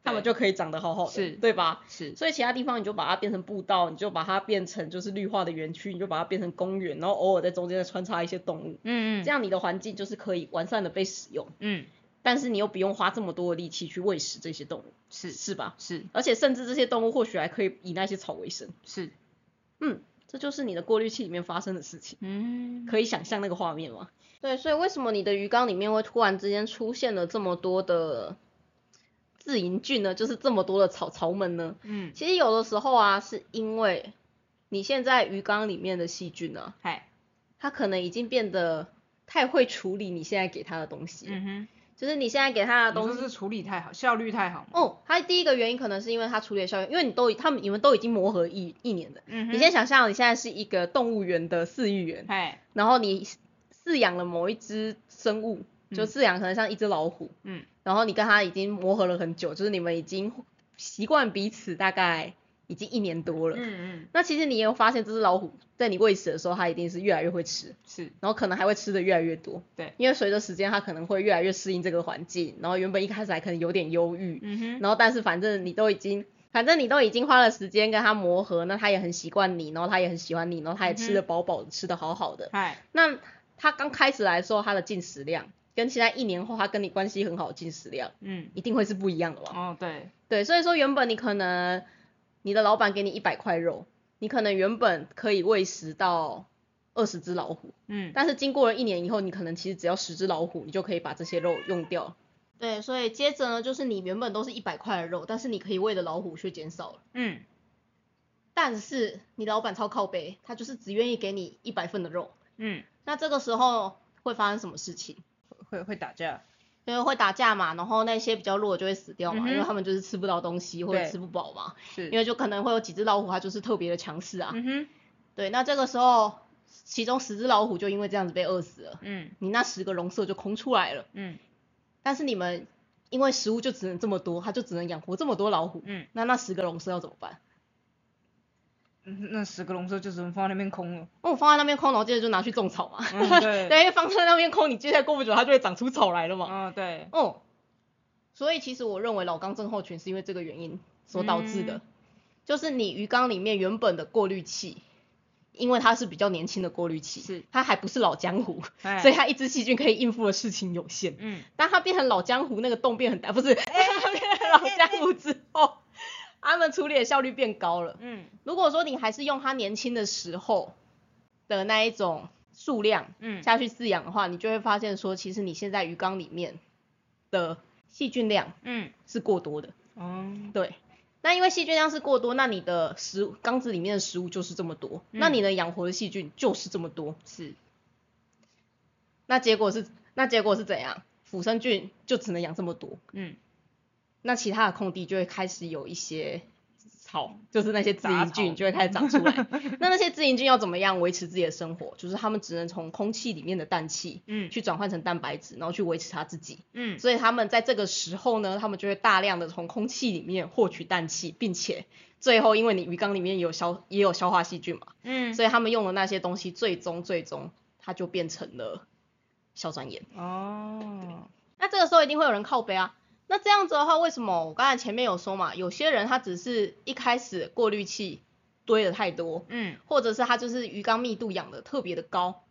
它们就可以长得好好的，是。对吧？是，所以其他地方你就把它变成步道，你就把它变成就是绿化的园区，你就把它变成公园，然后偶尔在中间再穿插一些动物，嗯嗯，这样你的环境就是可以完善的被使用，嗯，但是你又不用花这么多的力气去喂食这些动物，是是吧？是而且甚至这些动物或许还可以以那些草为生，是，嗯，这就是你的过滤器里面发生的事情。嗯，可以想象那个画面吗？对，所以为什么你的鱼缸里面会突然之间出现了这么多的自营菌呢？就是这么多的草草们呢？嗯，其实有的时候啊，是因为你现在鱼缸里面的细菌呢、嗨，它可能已经变得太会处理你现在给它的东西，嗯哼，就是你现在给他的东西。是处理太好，效率太好吗？哦，他第一个原因可能是因为他处理的效率，因为你都他们你们都已经磨合一一年了。嗯哼，你先想象你现在是一个动物园的饲育员，嗨，然后你饲养了某一只生物，就嗯饲养可能像一只老虎，嗯然后你跟他已经磨合了很久，就是你们已经习惯彼此大概已经一年多了。嗯嗯，那其实你也有发现，这只老虎在你喂食的时候，它一定是越来越会吃，是，然后可能还会吃的越来越多。对，因为随着时间，它可能会越来越适应这个环境，然后原本一开始还可能有点忧郁，嗯哼，然后但是反正你都已经，反正你都已经花了时间跟它磨合，那它也很习惯你，然后它也很喜欢你，然后它也吃的饱饱的，吃的好好的。嗨，那它刚开始来的时候，它的进食量跟现在一年后它跟你关系很好的进食量，嗯，一定会是不一样的吧。哦对，对，所以说原本你可能你的老板给你一百块肉，你可能原本可以喂食到二十只老虎，嗯，但是经过了一年以后，你可能其实只要十只老虎，你就可以把这些肉用掉。对，所以接着呢，就是你原本都是一百块的肉，但是你可以喂的老虎却减少了。嗯，但是你老板超靠背，他就是只愿意给你一百份的肉。嗯，那这个时候会发生什么事情？会会打架，因为会打架嘛，然后那些比较弱的就会死掉嘛，嗯因为他们就是吃不到东西或者吃不饱嘛。是，因为就可能会有几只老虎，它就是特别的强势啊。嗯哼，对，那这个时候，其中十只老虎就因为这样子被饿死了，嗯你那十个笼舍就空出来了。嗯但是你们因为食物就只能这么多，它就只能养活这么多老虎，嗯，那那十个笼舍要怎么办？嗯那十个笼舍就只能放在那边空了，哦，我放在那边空，然后接着就拿去种草嘛。嗯对，对，因为放在那边空，你接下来过不久它就会长出草来了嘛。嗯对，哦，所以其实我认为老缸症候群是因为这个原因所导致的，嗯就是你鱼缸里面原本的过滤器，因为它是比较年轻的过滤器，是它还不是老江湖，哎所以它一只细菌可以应付的事情有限。嗯当它变成老江湖，那个洞变很大，不是，它变成老江湖之后，它们处理的效率变高了。嗯。如果说你还是用他年轻的时候的那一种数量嗯。下去饲养的话，你就会发现说，其实你现在鱼缸里面的细菌量嗯，是过多的。哦，对，那因为细菌量是过多，那你的食物缸子里面的食物就是这么多，嗯。那你能养活的细菌就是这么多。是，那结果是，那结果是怎样？腐生菌就只能养这么多，嗯那其他的空地就会开始有一些草，就是那些自杂营菌就会开始长出来。那那些自营菌要怎么样维持自己的生活？就是他们只能从空气里面的氮气嗯去转换成蛋白质，然后去维持它自己。嗯所以他们在这个时候呢，他们就会大量的从空气里面获取氮气，并且最后因为你鱼缸里面有消也有消化细菌嘛，嗯，所以他们用的那些东西，最终最终它就变成了硝酸盐。哦，那这个时候一定会有人靠背啊。那这样子的话，为什么我刚才前面有说嘛，有些人他只是一开始过滤器堆的太多，嗯或者是他就是鱼缸密度养的特别的高，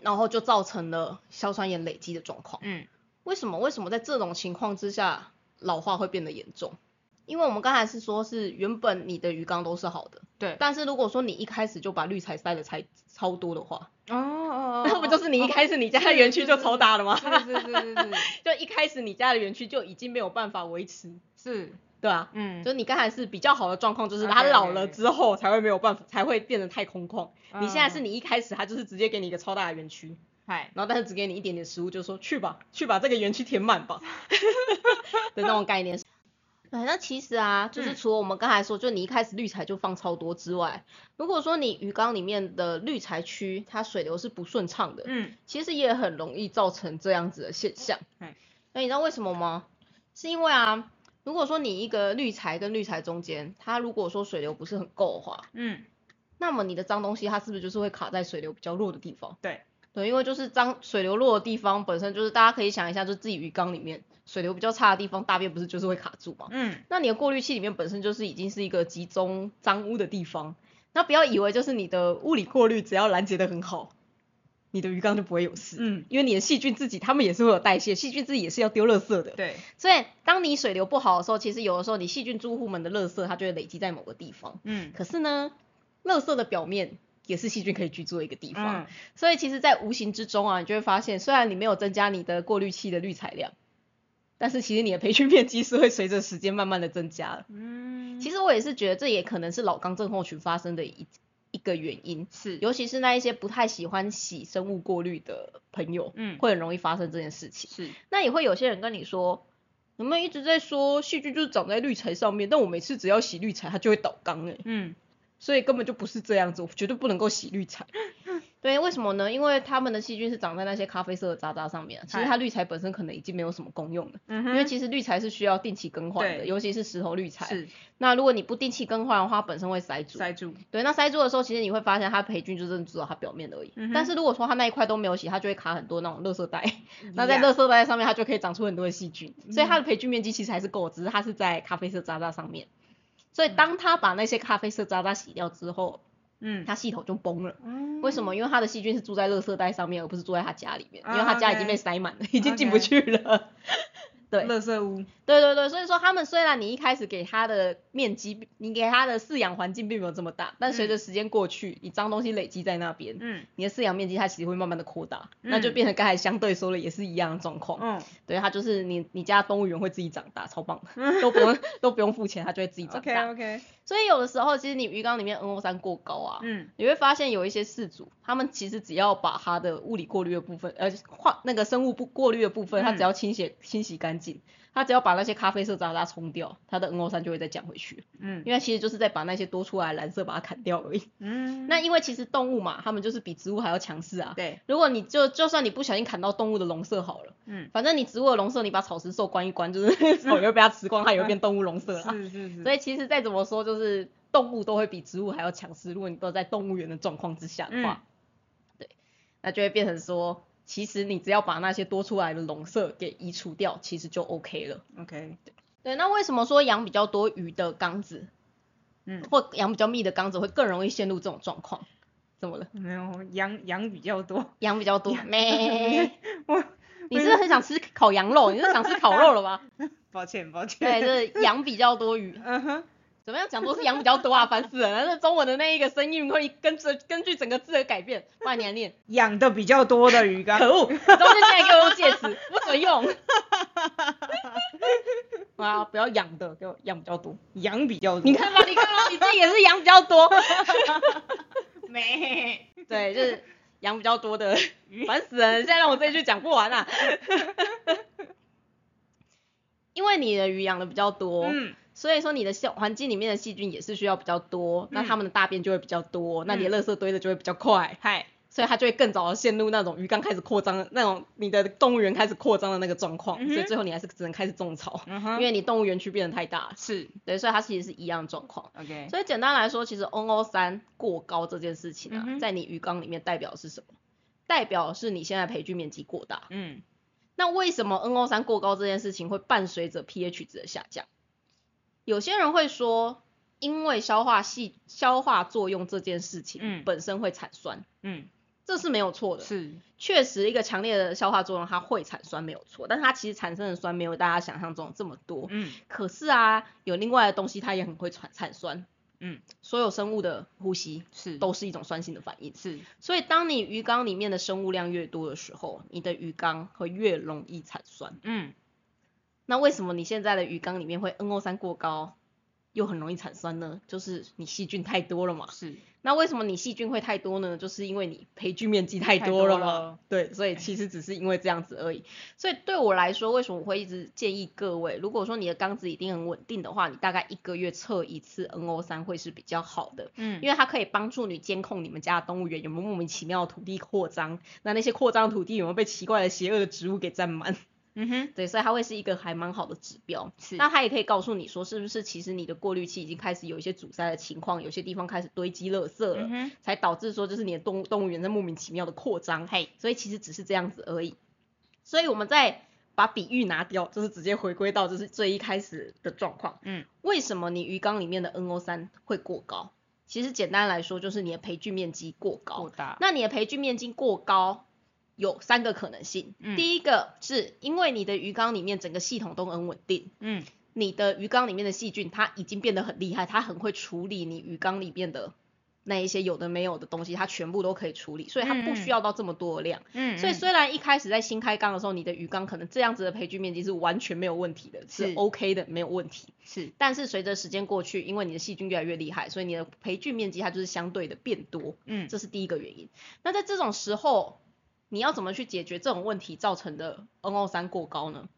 然后就造成了硝酸盐累积的状况。嗯为什么？为什么在这种情况之下老化会变得严重？因为我们刚才是说是原本你的鱼缸都是好的，对，但是如果说你一开始就把滤材塞的才超多的话，哦哦，那 不就是你一开始你家的园区就超大了吗？是是是是是。就一开始你家的园区就已经没有办法维持，是，对啊，嗯，就是你刚才是比较好的状况，就是它老了之后才会没有办法，才会变得太空旷。嗯你现在是你一开始它就是直接给你一个超大的园区，嗨，然后但是只给你一点点食物，就说去吧，去把这个园区填满吧。的那种概念。对，那其实啊，就是嗯除了我们刚才说，就你一开始滤材就放超多之外，如果说你鱼缸里面的滤材区它水流是不顺畅的，嗯其实也很容易造成这样子的现象嗯。那你知道为什么吗？是因为啊，如果说你一个滤材跟滤材中间，它如果说水流不是很够的话，嗯，那么你的脏东西它是不是就是会卡在水流比较弱的地方？对，对，因为就是脏水流弱的地方本身就是大家可以想一下，就自己鱼缸里面水流比较差的地方，大便不是就是会卡住吗？嗯那你的过滤器里面本身就是已经是一个集中脏污的地方，那不要以为就是你的物理过滤只要拦截的很好，你的鱼缸就不会有事。嗯，因为你的细菌自己，它们也是会有代谢，细菌自己也是要丢垃圾的。对，所以当你水流不好的时候，其实有的时候你细菌住户们的垃圾它就会累积在某个地方。嗯可是呢，垃圾的表面也是细菌可以居住的一个地方。嗯所以其实，在无形之中啊，你就会发现，虽然你没有增加你的过滤器的滤材量，但是其实你的培训面积是会随着时间慢慢的增加的。嗯，其实我也是觉得这也可能是老缸症候群发生的一一个原因，是，尤其是那一些不太喜欢洗生物过滤的朋友，嗯，会很容易发生这件事情。是，那也会有些人跟你说，你们一直在说细菌就是长在滤材上面，但我每次只要洗滤材，它就会倒缸哎、嗯，所以根本就不是这样子，我绝对不能够洗滤材。对，为什么呢？因为它们的细菌是长在那些咖啡色的渣渣上面啊，其实它滤材本身可能已经没有什么功用了，嗯因为其实滤材是需要定期更换的，尤其是石头滤材。是那如果你不定期更换的话，它本身会塞住。塞住，对，那塞住的时候，其实你会发现它培菌就只有它表面而已。嗯但是如果说它那一块都没有洗，它就会卡很多那种垃圾袋。那在呀垃圾袋上面，它就可以长出很多的细菌，所以嗯它的培菌面积其实还是够，只是它是在咖啡色渣渣上面。所以当它把那些咖啡色渣渣洗掉之后，嗯，它系统就崩了。嗯为什么？因为它的细菌是住在垃圾袋上面，而不是住在它家里面，因为啊它家已经被塞满了，已经进不去了。对垃圾屋，对对对，所以说他们虽然你一开始给它的面积，你给它的饲养环境并没有这么大，但随着时间过去，你脏东西累积在那边，嗯你的饲养面积它其实会慢慢的扩大，那就嗯变成刚才相对说的也是一样的状况。嗯对，它就是你你家动物园会自己长大，超棒的，都不用都不用付钱，它就会自己长，OK 大。OK，所以有的时候其实你鱼缸里面 NO 三过高啊，嗯。你会发现有一些饲主，他们其实只要把它的物理过滤的部分，呃，化那个生物不过滤的部分，它只嗯。要清洗清洗干净，它只要把那些咖啡色渣渣冲掉，它的 NO 三就会再降回去，嗯因为其实就是在把那些多出来的蓝色把它砍掉而已。嗯，那因为其实动物嘛，它们就是比植物还要强势啊。对，如果你就就算你不小心砍到动物的笼舍好了，嗯，反正你植物的笼舍你把草食兽关一关，就是 草也会被它吃光，它也会变动物笼舍啦。是是是，所以其实再怎么说，就是动物都会比植物还要强势。如果你都在动物园的状况之下的话，对，那就会变成说，其实你只要把那些多出来的笼舍给移除掉，其实就 OK 了。OK，对，那为什么说养比较多鱼的缸子，嗯，或养比较密的缸子会更容易陷入这种状况？怎么了？没有羊羊比较多，羊比较多，没？我你是不是很想吃烤羊肉？你是想吃烤肉了吗？抱歉抱歉，对，就是羊比较多鱼。嗯哼，怎么样讲都是羊比较多啊，烦死了！但是中文的那一个声音会跟着根据整个字的改变，不然你来念。养的比较多的鱼缸，可恶，中间竟然给我用介词，不准用。啊，不要养的，给我养比较多。羊比较多，你看吧，你看吧，你自己也是养比较多。没，对，就是养比较多的，烦死人！现在让我这一句讲不完啊。因为你的鱼养的比较多，嗯，所以说你的细环境里面的细菌也是需要比较多，那它们的大便就会比较多，那你的垃圾堆的就会比较快。嗨，所以它就会更早的陷入那种鱼缸开始扩张的那种你的动物园开始扩张的那个状况，嗯所以最后你还是只能开始种草，嗯哼，因为你动物园区变得太大。了，是。对，所以它其实是一样的状况。OK，所以简单来说，其实 NO 三过高这件事情啊，嗯在你鱼缸里面代表的是什么？代表是你现在培菌面积过大。嗯。那为什么 NO 三过高这件事情会伴随着 pH 值的下降？有些人会说，因为消化系消化作用这件事情，嗯本身会产酸，嗯，这是没有错的。是，确实，一个强烈的消化作用，它会产酸没有错，但它其实产生的酸没有大家想象中这么多。嗯可是啊，有另外的东西它也很会产产酸。嗯，所有生物的呼吸是，都是一种酸性的反应。是，所以，当你鱼缸里面的生物量越多的时候，你的鱼缸会越容易产酸。嗯那为什么你现在的鱼缸里面会 NO 三过高，又很容易产酸呢？就是你细菌太多了嘛。是，那为什么你细菌会太多呢？就是因为你培菌面积太太多多了嘛。了对，所以其实只是因为这样子而已。所以对我来说，为什么我会一直建议各位，如果说你的缸子一定很稳定的话，你大概一个月测一次 NO 三会是比较好的。嗯因为它可以帮助你监控你们家的动物园有没有莫名其妙的土地扩张，那那些扩张的土地有没有被奇怪的邪恶的植物给占满？嗯哼，对，所以它会是一个还蛮好的指标。是，那它也可以告诉你说，是不是其实你的过滤器已经开始有一些阻塞的情况，有些地方开始堆积垃圾了，嗯哼，才导致说就是你的动物动物园在莫名其妙的扩张。嘿，所以其实只是这样子而已。所以我们再把比喻拿掉，就是直接回归到就是最一开始的状况。嗯，为什么你鱼缸里面的 NO 三会过高？其实简单来说，就是你的培菌面积过高。过大，那你的培菌面积过高，有三个可能性。嗯第一个是因为你的鱼缸里面整个系统都很稳定，嗯你的鱼缸里面的细菌它已经变得很厉害，它很会处理你鱼缸里面的那一些有的没有的东西，它全部都可以处理，所以它不需要到这么多的量。嗯，所以虽然一开始在新开缸的时候，你的鱼缸可能这样子的培菌面积是完全没有问题的，是是 OK 的，没有问题。是但是随着时间过去，因为你的细菌越来越厉害，所以你的培菌面积它就是相对的变多，嗯这是第一个原因。那在这种时候，你要怎么去解决这种问题造成的 NO 三过高呢？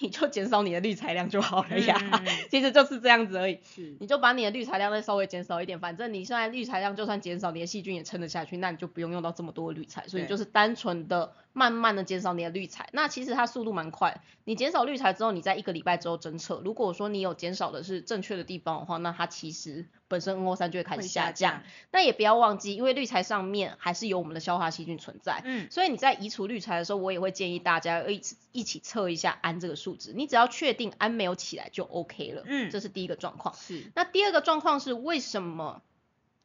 你就减少你的滤材量就好了呀，其实就是这样子而已。是你就把你的滤材量再稍微减少一点，反正你现在滤材量就算减少，你的细菌也撑得下去，那你就不用用到这么多滤材，所以就是单纯的慢慢的减少你的滤材。那其实它速度蛮快，你减少滤材之后，你在一个礼拜之后侦测，如果说你有减少的是正确的地方的话，那它其实本身 NO 三就会开始下降。，那也不要忘记，因为滤材上面还是有我们的消化细菌存在，嗯。所以你在移除滤材的时候，我也会建议大家一起一起测一下氨这个数值，你只要确定氨没有起来就 OK 了，嗯。这是第一个状况。是。那第二个状况是为什么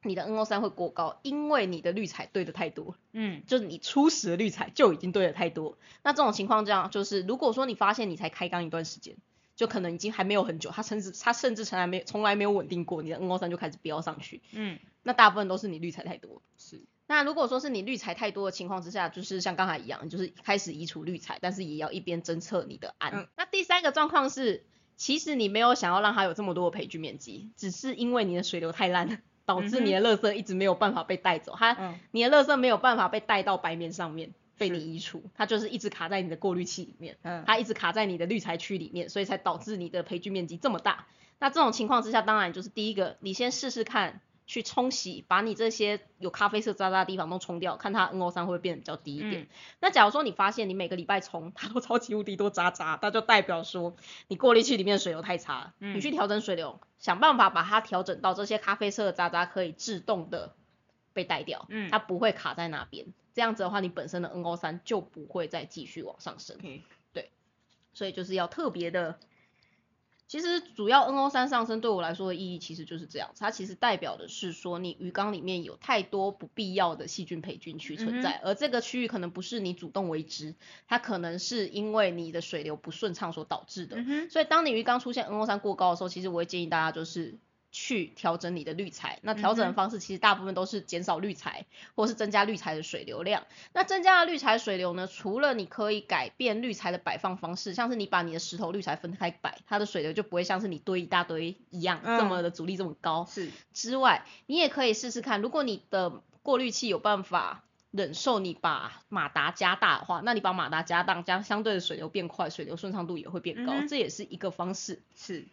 你的 NO 三会过高？因为你的滤材堆的太多，嗯就是你初始的滤材就已经堆的太多。那这种情况这样，就是如果说你发现你才开缸一段时间，就可能已经还没有很久，它甚至它甚至从来没从来没有稳定过，你的 NO 三就开始飙上去，嗯那大部分都是你滤材太多。是那如果说是你滤材太多的情况之下，就是像刚才一样，就是开始移除滤材，但是也要一边侦测你的氨。嗯那第三个状况是，其实你没有想要让它有这么多的培菌面积，只是因为你的水流太烂了，导致你的垃圾一直没有办法被带走，它嗯。你的垃圾没有办法被带到白面上面被你移除，它就是一直卡在你的过滤器里面，嗯。它一直卡在你的滤材区里面，所以才导致你的培菌面积这么大。那这种情况之下，当然就是第一个，你先试试看去冲洗，把你这些有咖啡色渣渣的地方都冲掉，看它 NO 三会不会变得比较低一点。嗯那假如说你发现你每个礼拜冲它都超级无敌多渣渣，那就代表说你过滤器里面水流太差了，嗯你去调整水流，想办法把它调整到这些咖啡色的渣渣可以自动的被带掉，嗯它不会卡在那边。这样子的话，你本身的 NO 三就不会再继续往上升。，OK，所以就是要特别的。其实主要 NO 三上升对我来说的意义其实就是这样，它其实代表的是说你鱼缸里面有太多不必要的细菌培菌区存在，而这个区域可能不是你主动为之，它可能是因为你的水流不顺畅所导致的。嗯所以当你鱼缸出现 NO 三过高的时候，其实我会建议大家就是去调整你的滤材。那调整的方式其实大部分都是减少滤材，或是增加滤材的水流量。那增加了滤材水流呢，除了你可以改变滤材的摆放方式，像是你把你的石头滤材分开摆，它的水流就不会像是你堆一大堆一样、嗯这么的阻力这么高。是之外，你也可以试试看，如果你的过滤器有办法忍受你把马达加大的话，那你把马达加大，将相对的水流变快，水流顺畅度也会变高，嗯这也是一个方式。是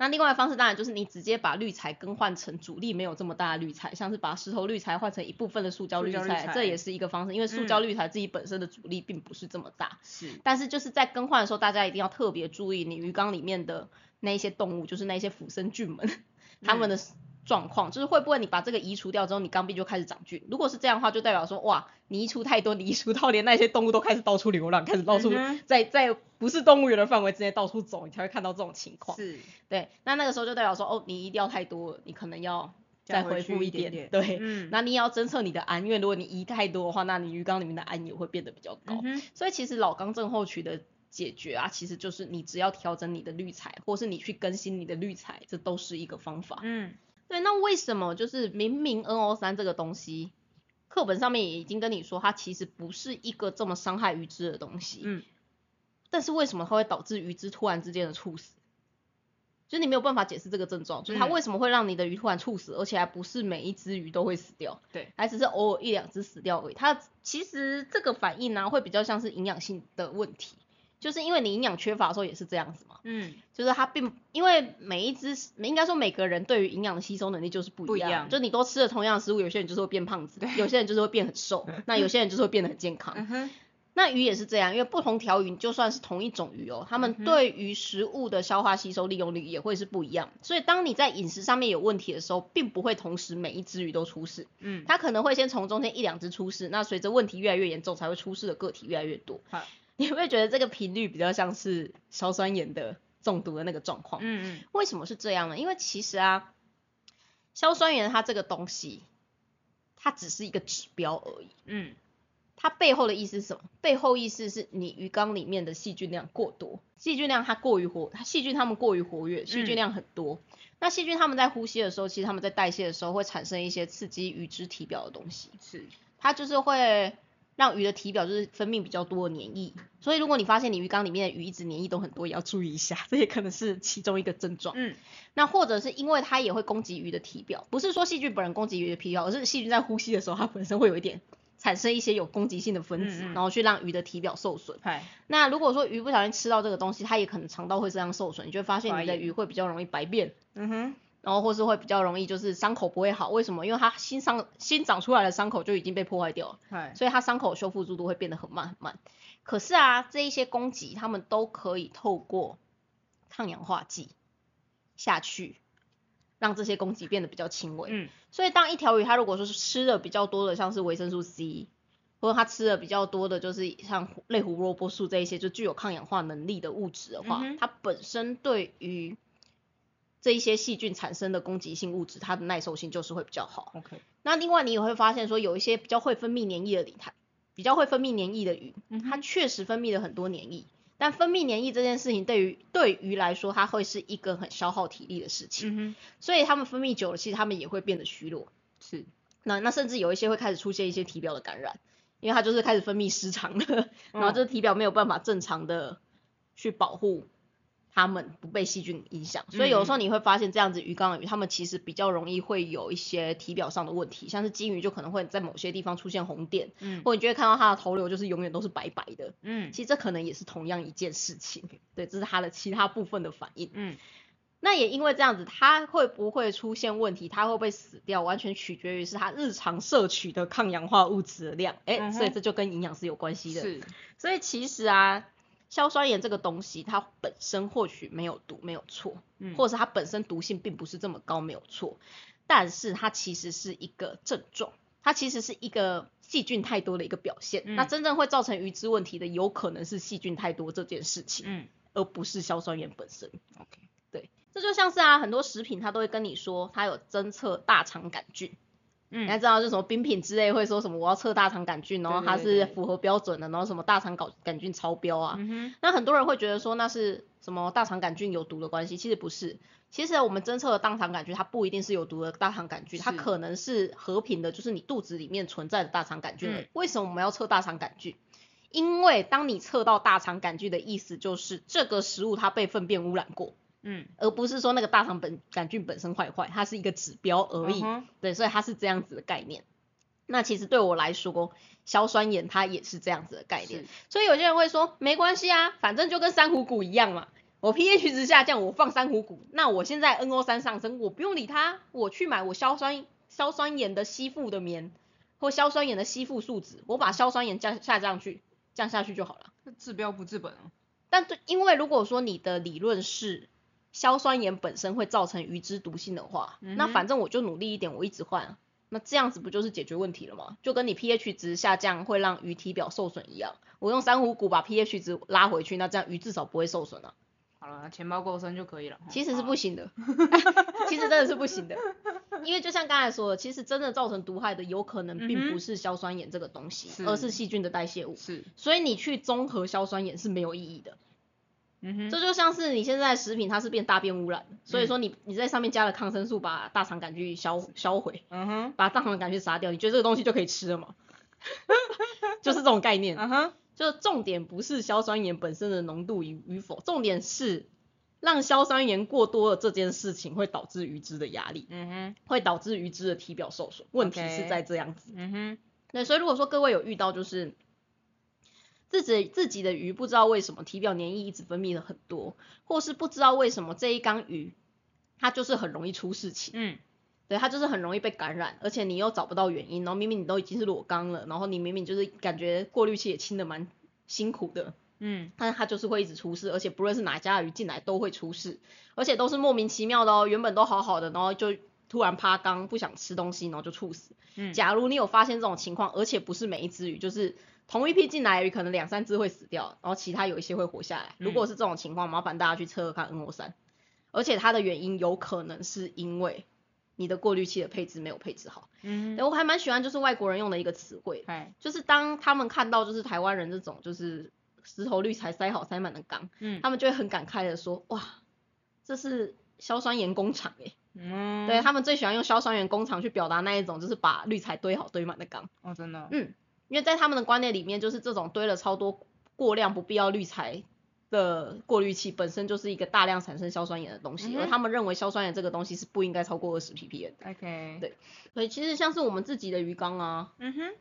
那另外的方式当然就是你直接把滤材更换成阻力没有这么大的滤材，像是把石头滤材换成一部分的塑胶滤材，这也是一个方式，因为塑胶滤材自己本身的阻力并不是这么大。是但是就是在更换的时候，大家一定要特别注意你鱼缸里面的那一些动物，就是那一些腐生菌们，它们的状况，就是会不会你把这个移除掉之后，你缸壁就开始长菌？如果是这样的话，就代表说，哇，你移除太多，你移除到连那些动物都开始到处流浪，开始到处在在不是动物园的范围之内到处走，你才会看到这种情况。是对，那那个时候就代表说，哦，你移掉太多了，你可能要再回复一点。一点点对，嗯那你也要侦测你的氨，因为如果你移太多的话，那你鱼缸里面的氨也会变得比较高。嗯所以其实老缸症候群的解决啊，其实就是你只要调整你的滤材，或是你去更新你的滤材，这都是一个方法。嗯对，那为什么就是明明 NO 三这个东西，课本上面也已经跟你说，它其实不是一个这么伤害鱼只的东西，嗯但是为什么它会导致鱼只突然之间的猝死？就是你没有办法解释这个症状，就是它嗯为什么会让你的鱼突然猝死，而且还不是每一只鱼都会死掉，对，还只是偶尔一两只死掉而已。它其实这个反应呢、会比较像是营养性的问题，就是因为你营养缺乏的时候也是这样子嘛，嗯就是它并因为每一只应该说每个人对于营养的吸收能力就是不一样，就你都吃了同样的食物，有些人就是会变胖子，有些人就是会变很瘦，那有些人就是会变得很健康。嗯那鱼也是这样，因为不同条鱼就算是同一种鱼哦，它们对于食物的消化吸收利用率也会是不一样。所以当你在饮食上面有问题的时候，并不会同时每一只鱼都出事，嗯它可能会先从中间一两只出事，那随着问题越来越严重，才会出事的个体越来越多好。你会觉得这个频率比较像是硝酸盐的中毒的那个状况？嗯嗯为什么是这样呢？因为其实啊，硝酸盐它这个东西，它只是一个指标而已。嗯它背后的意思是什么？背后意思是你鱼缸里面的细菌量过多，细菌量它过于活，细菌它们过于活跃，细菌量很多。那细菌它们在呼吸的时候，其实它们在代谢的时候会产生一些刺激鱼脂体表的东西，是，它就是会让鱼的体表就是分泌比较多的黏液。所以如果你发现你鱼缸里面的鱼一直黏液都很多，也要注意一下，这也可能是其中一个症状。嗯，那或者是因为它也会攻击鱼的体表，不是说细菌本人攻击鱼的体表，而是细菌在呼吸的时候，它本身会有一点产生一些有攻击性的分子，嗯嗯然后去让鱼的体表受损。嗨，那如果说鱼不小心吃到这个东西，它也可能肠道会这样受损，你就会发现你的鱼会比较容易白变，嗯哼，然后或是会比较容易就是伤口不会好。为什么？因为它新伤新长出来的伤口就已经被破坏掉了，嗨，所以它伤口修复速度会变得很慢很慢。可是啊，这一些攻击它们都可以透过抗氧化剂下去，让这些攻击变得比较轻微。嗯，所以当一条鱼它如果说是吃的比较多的，像是维生素 C，或者它吃的比较多的就是像类胡萝卜素这一些就具有抗氧化能力的物质的话，嗯它本身对于这一些细菌产生的攻击性物质，它的耐受性就是会比较好。OK，那另外你也会发现说，有一些比较会分泌黏液的鱼，它比较会分泌黏液的鱼，嗯它确实分泌了很多黏液。但分泌黏液这件事情对于对鱼来说，它会是一个很消耗体力的事情，嗯，所以它们分泌久了，其实它们也会变得虚弱。是，那那甚至有一些会开始出现一些体表的感染，因为它就是开始分泌失常了，然后嗯这体表没有办法正常的去保护它们不被细菌影响，所以有的时候你会发现这样子鱼缸的鱼，它们其实比较容易会有一些体表上的问题，像是金鱼就可能会在某些地方出现红点，嗯。或你就会看到它的头流就是永远都是白白的，嗯。其实这可能也是同样一件事情，对，这是它的其他部分的反应。嗯。那也因为这样子，它会不会出现问题，它会不会死掉，完全取决于是它日常摄取的抗氧化物质的量。哎、嗯所以这就跟营养是有关系的。是，所以其实啊，硝酸盐这个东西，它本身或许没有毒，没有错，嗯或者是它本身毒性并不是这么高，没有错，但是它其实是一个症状，它其实是一个细菌太多的一个表现。嗯那真正会造成鱼脂问题的，有可能是细菌太多这件事情，嗯而不是硝酸盐本身。，OK，对这就像是啊，很多食品它都会跟你说，它有侦测大肠杆菌，嗯你还知道就什么冰品之类会说什么我要测大肠杆菌，然后它是符合标准的，然后什么大肠杆杆菌超标啊。嗯哼，那很多人会觉得说那是什么大肠杆菌有毒的关系，其实不是。其实我们侦测的大肠杆菌，它不一定是有毒的大肠杆菌，它可能是和平的，就是你肚子里面存在的大肠杆菌。嗯为什么我们要测大肠杆菌？因为当你测到大肠杆菌的意思，就是这个食物它被粪便污染过。嗯而不是说那个大肠本杆菌本身坏坏，它是一个指标而已。嗯对，所以它是这样子的概念。那其实对我来说，硝酸盐它也是这样子的概念。所以有些人会说，没关系啊，反正就跟珊瑚骨一样嘛。我 pH 值下降，我放珊瑚骨，那我现在 NO 3上升，我不用理它，我去买我硝酸硝酸盐的吸附的棉或硝酸盐的吸附树脂，我把硝酸盐降下降去，降下去就好了。那治标不治本啊，但对，因为如果说你的理论是硝酸盐本身会造成鱼脂毒性的话，嗯那反正我就努力一点，我一直换啊，那这样子不就是解决问题了吗？就跟你 pH 值下降会让鱼体表受损一样，我用珊瑚骨把 pH 值拉回去，那这样鱼至少不会受损啊。好了，钱包够深就可以了。其实是不行的，其实真的是不行的，因为就像刚才说的，其实真的造成毒害的有可能并不是硝酸盐这个东西，是而是细菌的代谢物。是，所以你去综合硝酸盐是没有意义的。嗯哼，这就像是你现在食品它是变大便污染的，所以说你你在上面加了抗生素，把大肠杆菌销销毁，嗯哼，把大肠杆菌杀掉，你觉得这个东西就可以吃了吗？就是这种概念，嗯哼，就重点不是硝酸盐本身的浓度与与否，重点是让硝酸盐过多的这件事情会导致鱼脂的压力，嗯哼，会导致鱼脂的体表受损。问题是在这样子。嗯哼，对，所以如果说各位有遇到就是自己自己的鱼不知道为什么体表黏液一直分泌的很多，或是不知道为什么这一缸鱼它就是很容易出事情，嗯对，它就是很容易被感染，而且你又找不到原因，然后明明你都已经是裸缸了，然后你明明就是感觉过滤器也清的蛮辛苦的，嗯但是它就是会一直出事，而且不论是哪家的鱼进来都会出事，而且都是莫名其妙的哦，原本都好好的，然后就突然趴缸不想吃东西，然后就猝死。嗯，假如你有发现这种情况，而且不是每一只鱼，就是同一批进来的鱼，可能两三只会死掉，然后其他有一些会活下来。如果是这种情况，麻烦大家去测测看 NO 3，而且它的原因有可能是因为你的过滤器的配置没有配置好。嗯。对我还蛮喜欢就是外国人用的一个词汇，嗨，就是当他们看到就是台湾人这种就是石头滤材塞好塞满的缸，嗯。他们就会很感慨的说，哇，这是硝酸盐工厂诶、嗯，对他们最喜欢用硝酸盐工厂去表达那一种就是把滤材堆好堆满的缸。哦，真的，嗯，因为在他们的观念里面，就是这种堆了超多过量不必要滤材的过滤器，本身就是一个大量产生硝酸盐的东西，而他们认为硝酸盐这个东西是不应该超过二十 ppm 的。，OK，对所以其实像是我们自己的鱼缸啊，嗯哼，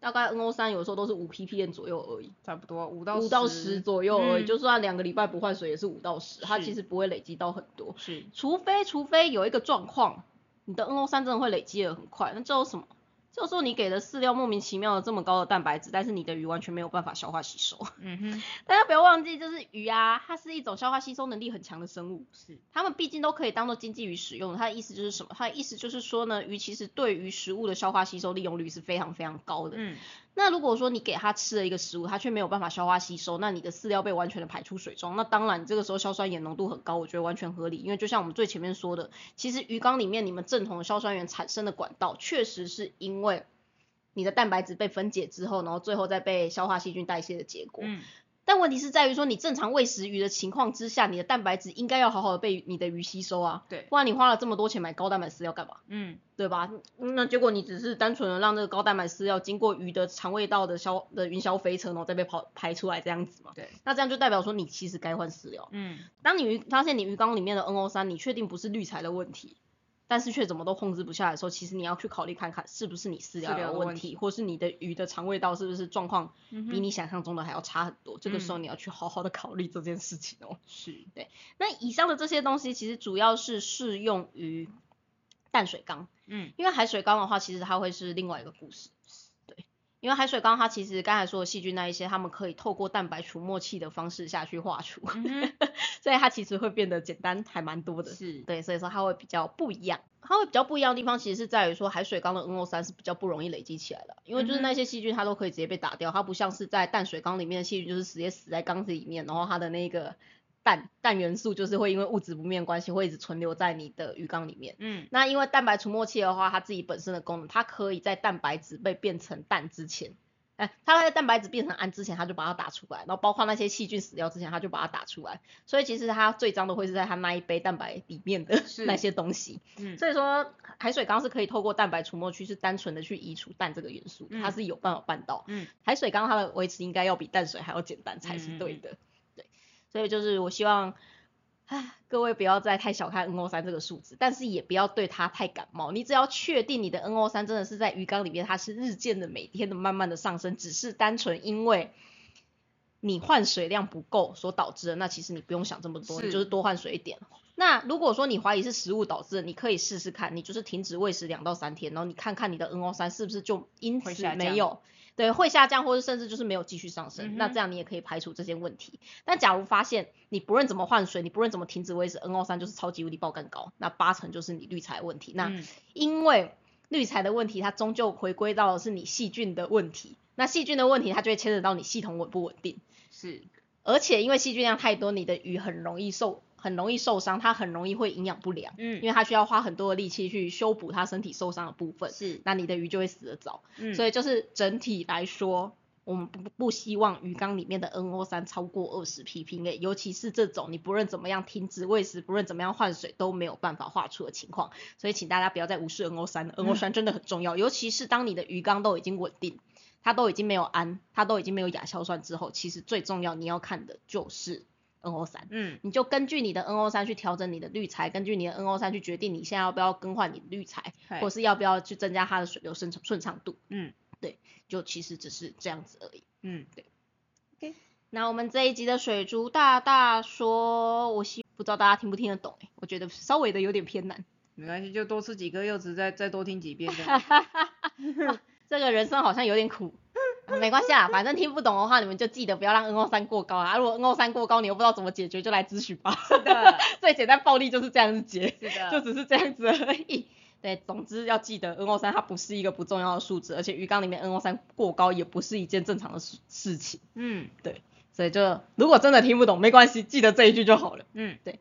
大概 NO 三有时候都是五 ppm 左右而已，差不多五到五到十左右而已，嗯就算两个礼拜不换水也是五到十，它其实不会累积到很多，是，除非除非有一个状况，你的 NO 三真的会累积的很快，那这有什么？就是说你给的饲料莫名其妙的这么高的蛋白质，但是你的鱼完全没有办法消化吸收。嗯哼，大家不要忘记，就是鱼啊，它是一种消化吸收能力很强的生物，是，它们毕竟都可以当做经济鱼使用。它的意思就是什么？它的意思就是说呢，鱼其实对于食物的消化吸收利用率是非常非常高的。嗯，那如果说你给它吃了一个食物，它却没有办法消化吸收，那你的饲料被完全的排出水中，那当然你这个时候硝酸盐浓度很高，我觉得完全合理。因为就像我们最前面说的，其实鱼缸里面你们正统的硝酸盐产生的管道，确实是因为你的蛋白质被分解之后，然后最后再被消化细菌代谢的结果。但问题是在于说，你正常喂食鱼的情况之下，你的蛋白质应该要好好的被你的鱼吸收啊，对，不然你花了这么多钱买高蛋白饲料干嘛？嗯，对吧？嗯那结果你只是单纯的让这个高蛋白饲料经过鱼的肠胃道的消的云霄飞车，然后再被跑排出来这样子嘛？对，那这样就代表说你其实该换饲料。嗯，当你鱼发现你鱼缸里面的 NO 三，你确定不是滤材的问题，但是却怎么都控制不下来的时候，其实你要去考虑看看是不是你饲料有的问题或是你的鱼的肠胃道是不是状况比你想象中的还要差很多。这个时候嗯你要去好好的考虑这件事情哦。是对，那以上的这些东西其实主要是适用于淡水缸。嗯，因为海水缸的话，其实它会是另外一个故事。对，因为海水缸它其实刚才说的细菌那一些，它们可以透过蛋白除沫器的方式下去化除，所以它其实会变得简单还蛮多的。是，对，所以说它会比较不一样。它会比较不一样的地方，其实是在于说海水缸的 NO 三是比较不容易累积起来的，因为就是那些细菌它都可以直接被打掉，它不像是在淡水缸里面的细菌，就是直接死在缸子里面，然后它的那个氮氮元素就是会因为物质不灭的关系，会一直存留在你的鱼缸里面。嗯，那因为蛋白除沫器的话，它自己本身的功能，它可以在蛋白质被变成氮之前，哎，它在蛋白质变成氨之前，它就把它打出来，然后包括那些细菌死掉之前，它就把它打出来。所以其实它最脏的会是在它那一杯蛋白里面的那些东西。嗯，所以说海水缸是可以透过蛋白除沫区是单纯的去移除氮这个元素，它嗯是有办法办到。嗯，海水缸它的维持应该要比淡水还要简单才是对的。对，所以就是我希望。唉，各位不要再太小看 NO 三这个数字，但是也不要对它太感冒。你只要确定你的 NO 三真的是在鱼缸里面，它是日渐的、每天的慢慢的上升，只是单纯因为你换水量不够所导致的，那其实你不用想这么多，你就是多换水一点。那如果说你怀疑是食物导致的，你可以试试看，你就是停止喂食两到三天，然后你看看你的 NO 三是不是就因此没有，对，会下降，或者甚至就是没有继续上升。嗯那这样你也可以排除这些问题。但假如发现你不论怎么换水，你不论怎么停止喂食，NO 三就是超级无敌爆干高，那八成就是你滤材问题。那嗯因为滤材的问题，它终究回归到的是你细菌的问题。那细菌的问题，它就会牵扯到你系统稳不稳定。是，而且因为细菌量太多，你的鱼很容易受很容易受伤，它很容易会营养不良，嗯因为它需要花很多的力气去修补它身体受伤的部分，是，那你的鱼就会死得早。嗯，所以就是整体来说，我们不不希望鱼缸里面的 NO 三超过二十 ppm，尤其是这种你不论怎么样停止喂食，不论怎么样换水都没有办法化出的情况。所以请大家不要再无视 NO 三了，NO 三真的很重要，尤其是当你的鱼缸都已经稳定。它都已经没有氨，它都已经没有亚硝酸之后，其实最重要你要看的就是 NO 三。嗯，你就根据你的 NO 三去调整你的滤材，根据你的 NO 三去决定你现在要不要更换你的滤材，或是要不要去增加它的水流顺顺畅度。嗯，对，就其实只是这样子而已。嗯，对，OK，那我们这一集的水族大大说，我希不知道大家听不听得懂、欸，我觉得稍微的有点偏难。没关系，就多吃几颗柚子，再再多听几遍这样。这个人生好像有点苦，啊没关系啦，反正听不懂的话，你们就记得不要让 NO 三过高啊。如果 NO 三过高，你又不知道怎么解决，就来咨询吧。是的，最简单暴力就是这样子解。是的，就只是这样子而已。对，总之要记得 NO 三它不是一个不重要的数值，而且鱼缸里面 NO 三过高也不是一件正常的事事情。嗯对所以就如果真的听不懂没关系，记得这一句就好了。嗯，对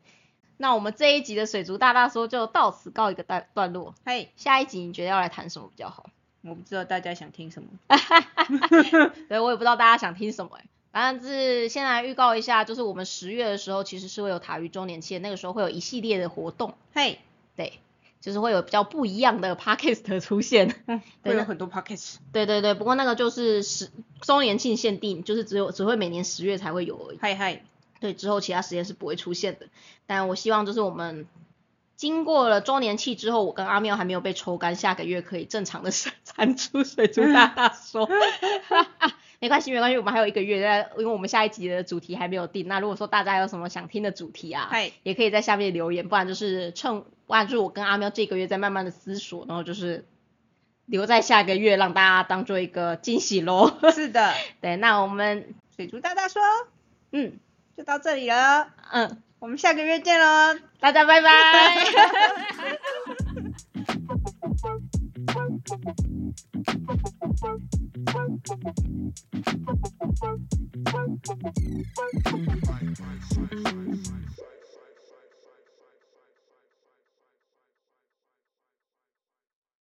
那我们这一集的水族大大说就到此告一个段段落。嘿，下一集你觉得要来谈什么比较好？我不知道大家想听什么。对我也不知道大家想听什么哎、反正是先来预告一下，就是我们十月的时候其实是会有塔鱼周年庆，那个时候会有一系列的活动，嘿，对，就是会有比较不一样的 podcast 出现。会有很多 podcast。对对对，不过那个就是十周年庆限定，就是只有只会每年十月才会有而已。嗨嗨，对，之后其他时间是不会出现的。但我希望就是我们经过了周年庆之后，我跟阿妙还没有被抽干，下个月可以正常的产出水族大大说。没关系，没关系，我们还有一个月，在因为我们下一集的主题还没有定。那如果说大家有什么想听的主题啊，也可以在下面留言，不然就是趁，不然就是我跟阿喵这个月在慢慢的思索，然后就是留在下个月让大家当做一个惊喜喽。是的，对，那我们水族大大说嗯就到这里了，嗯，我们下个月见喽。大家拜拜。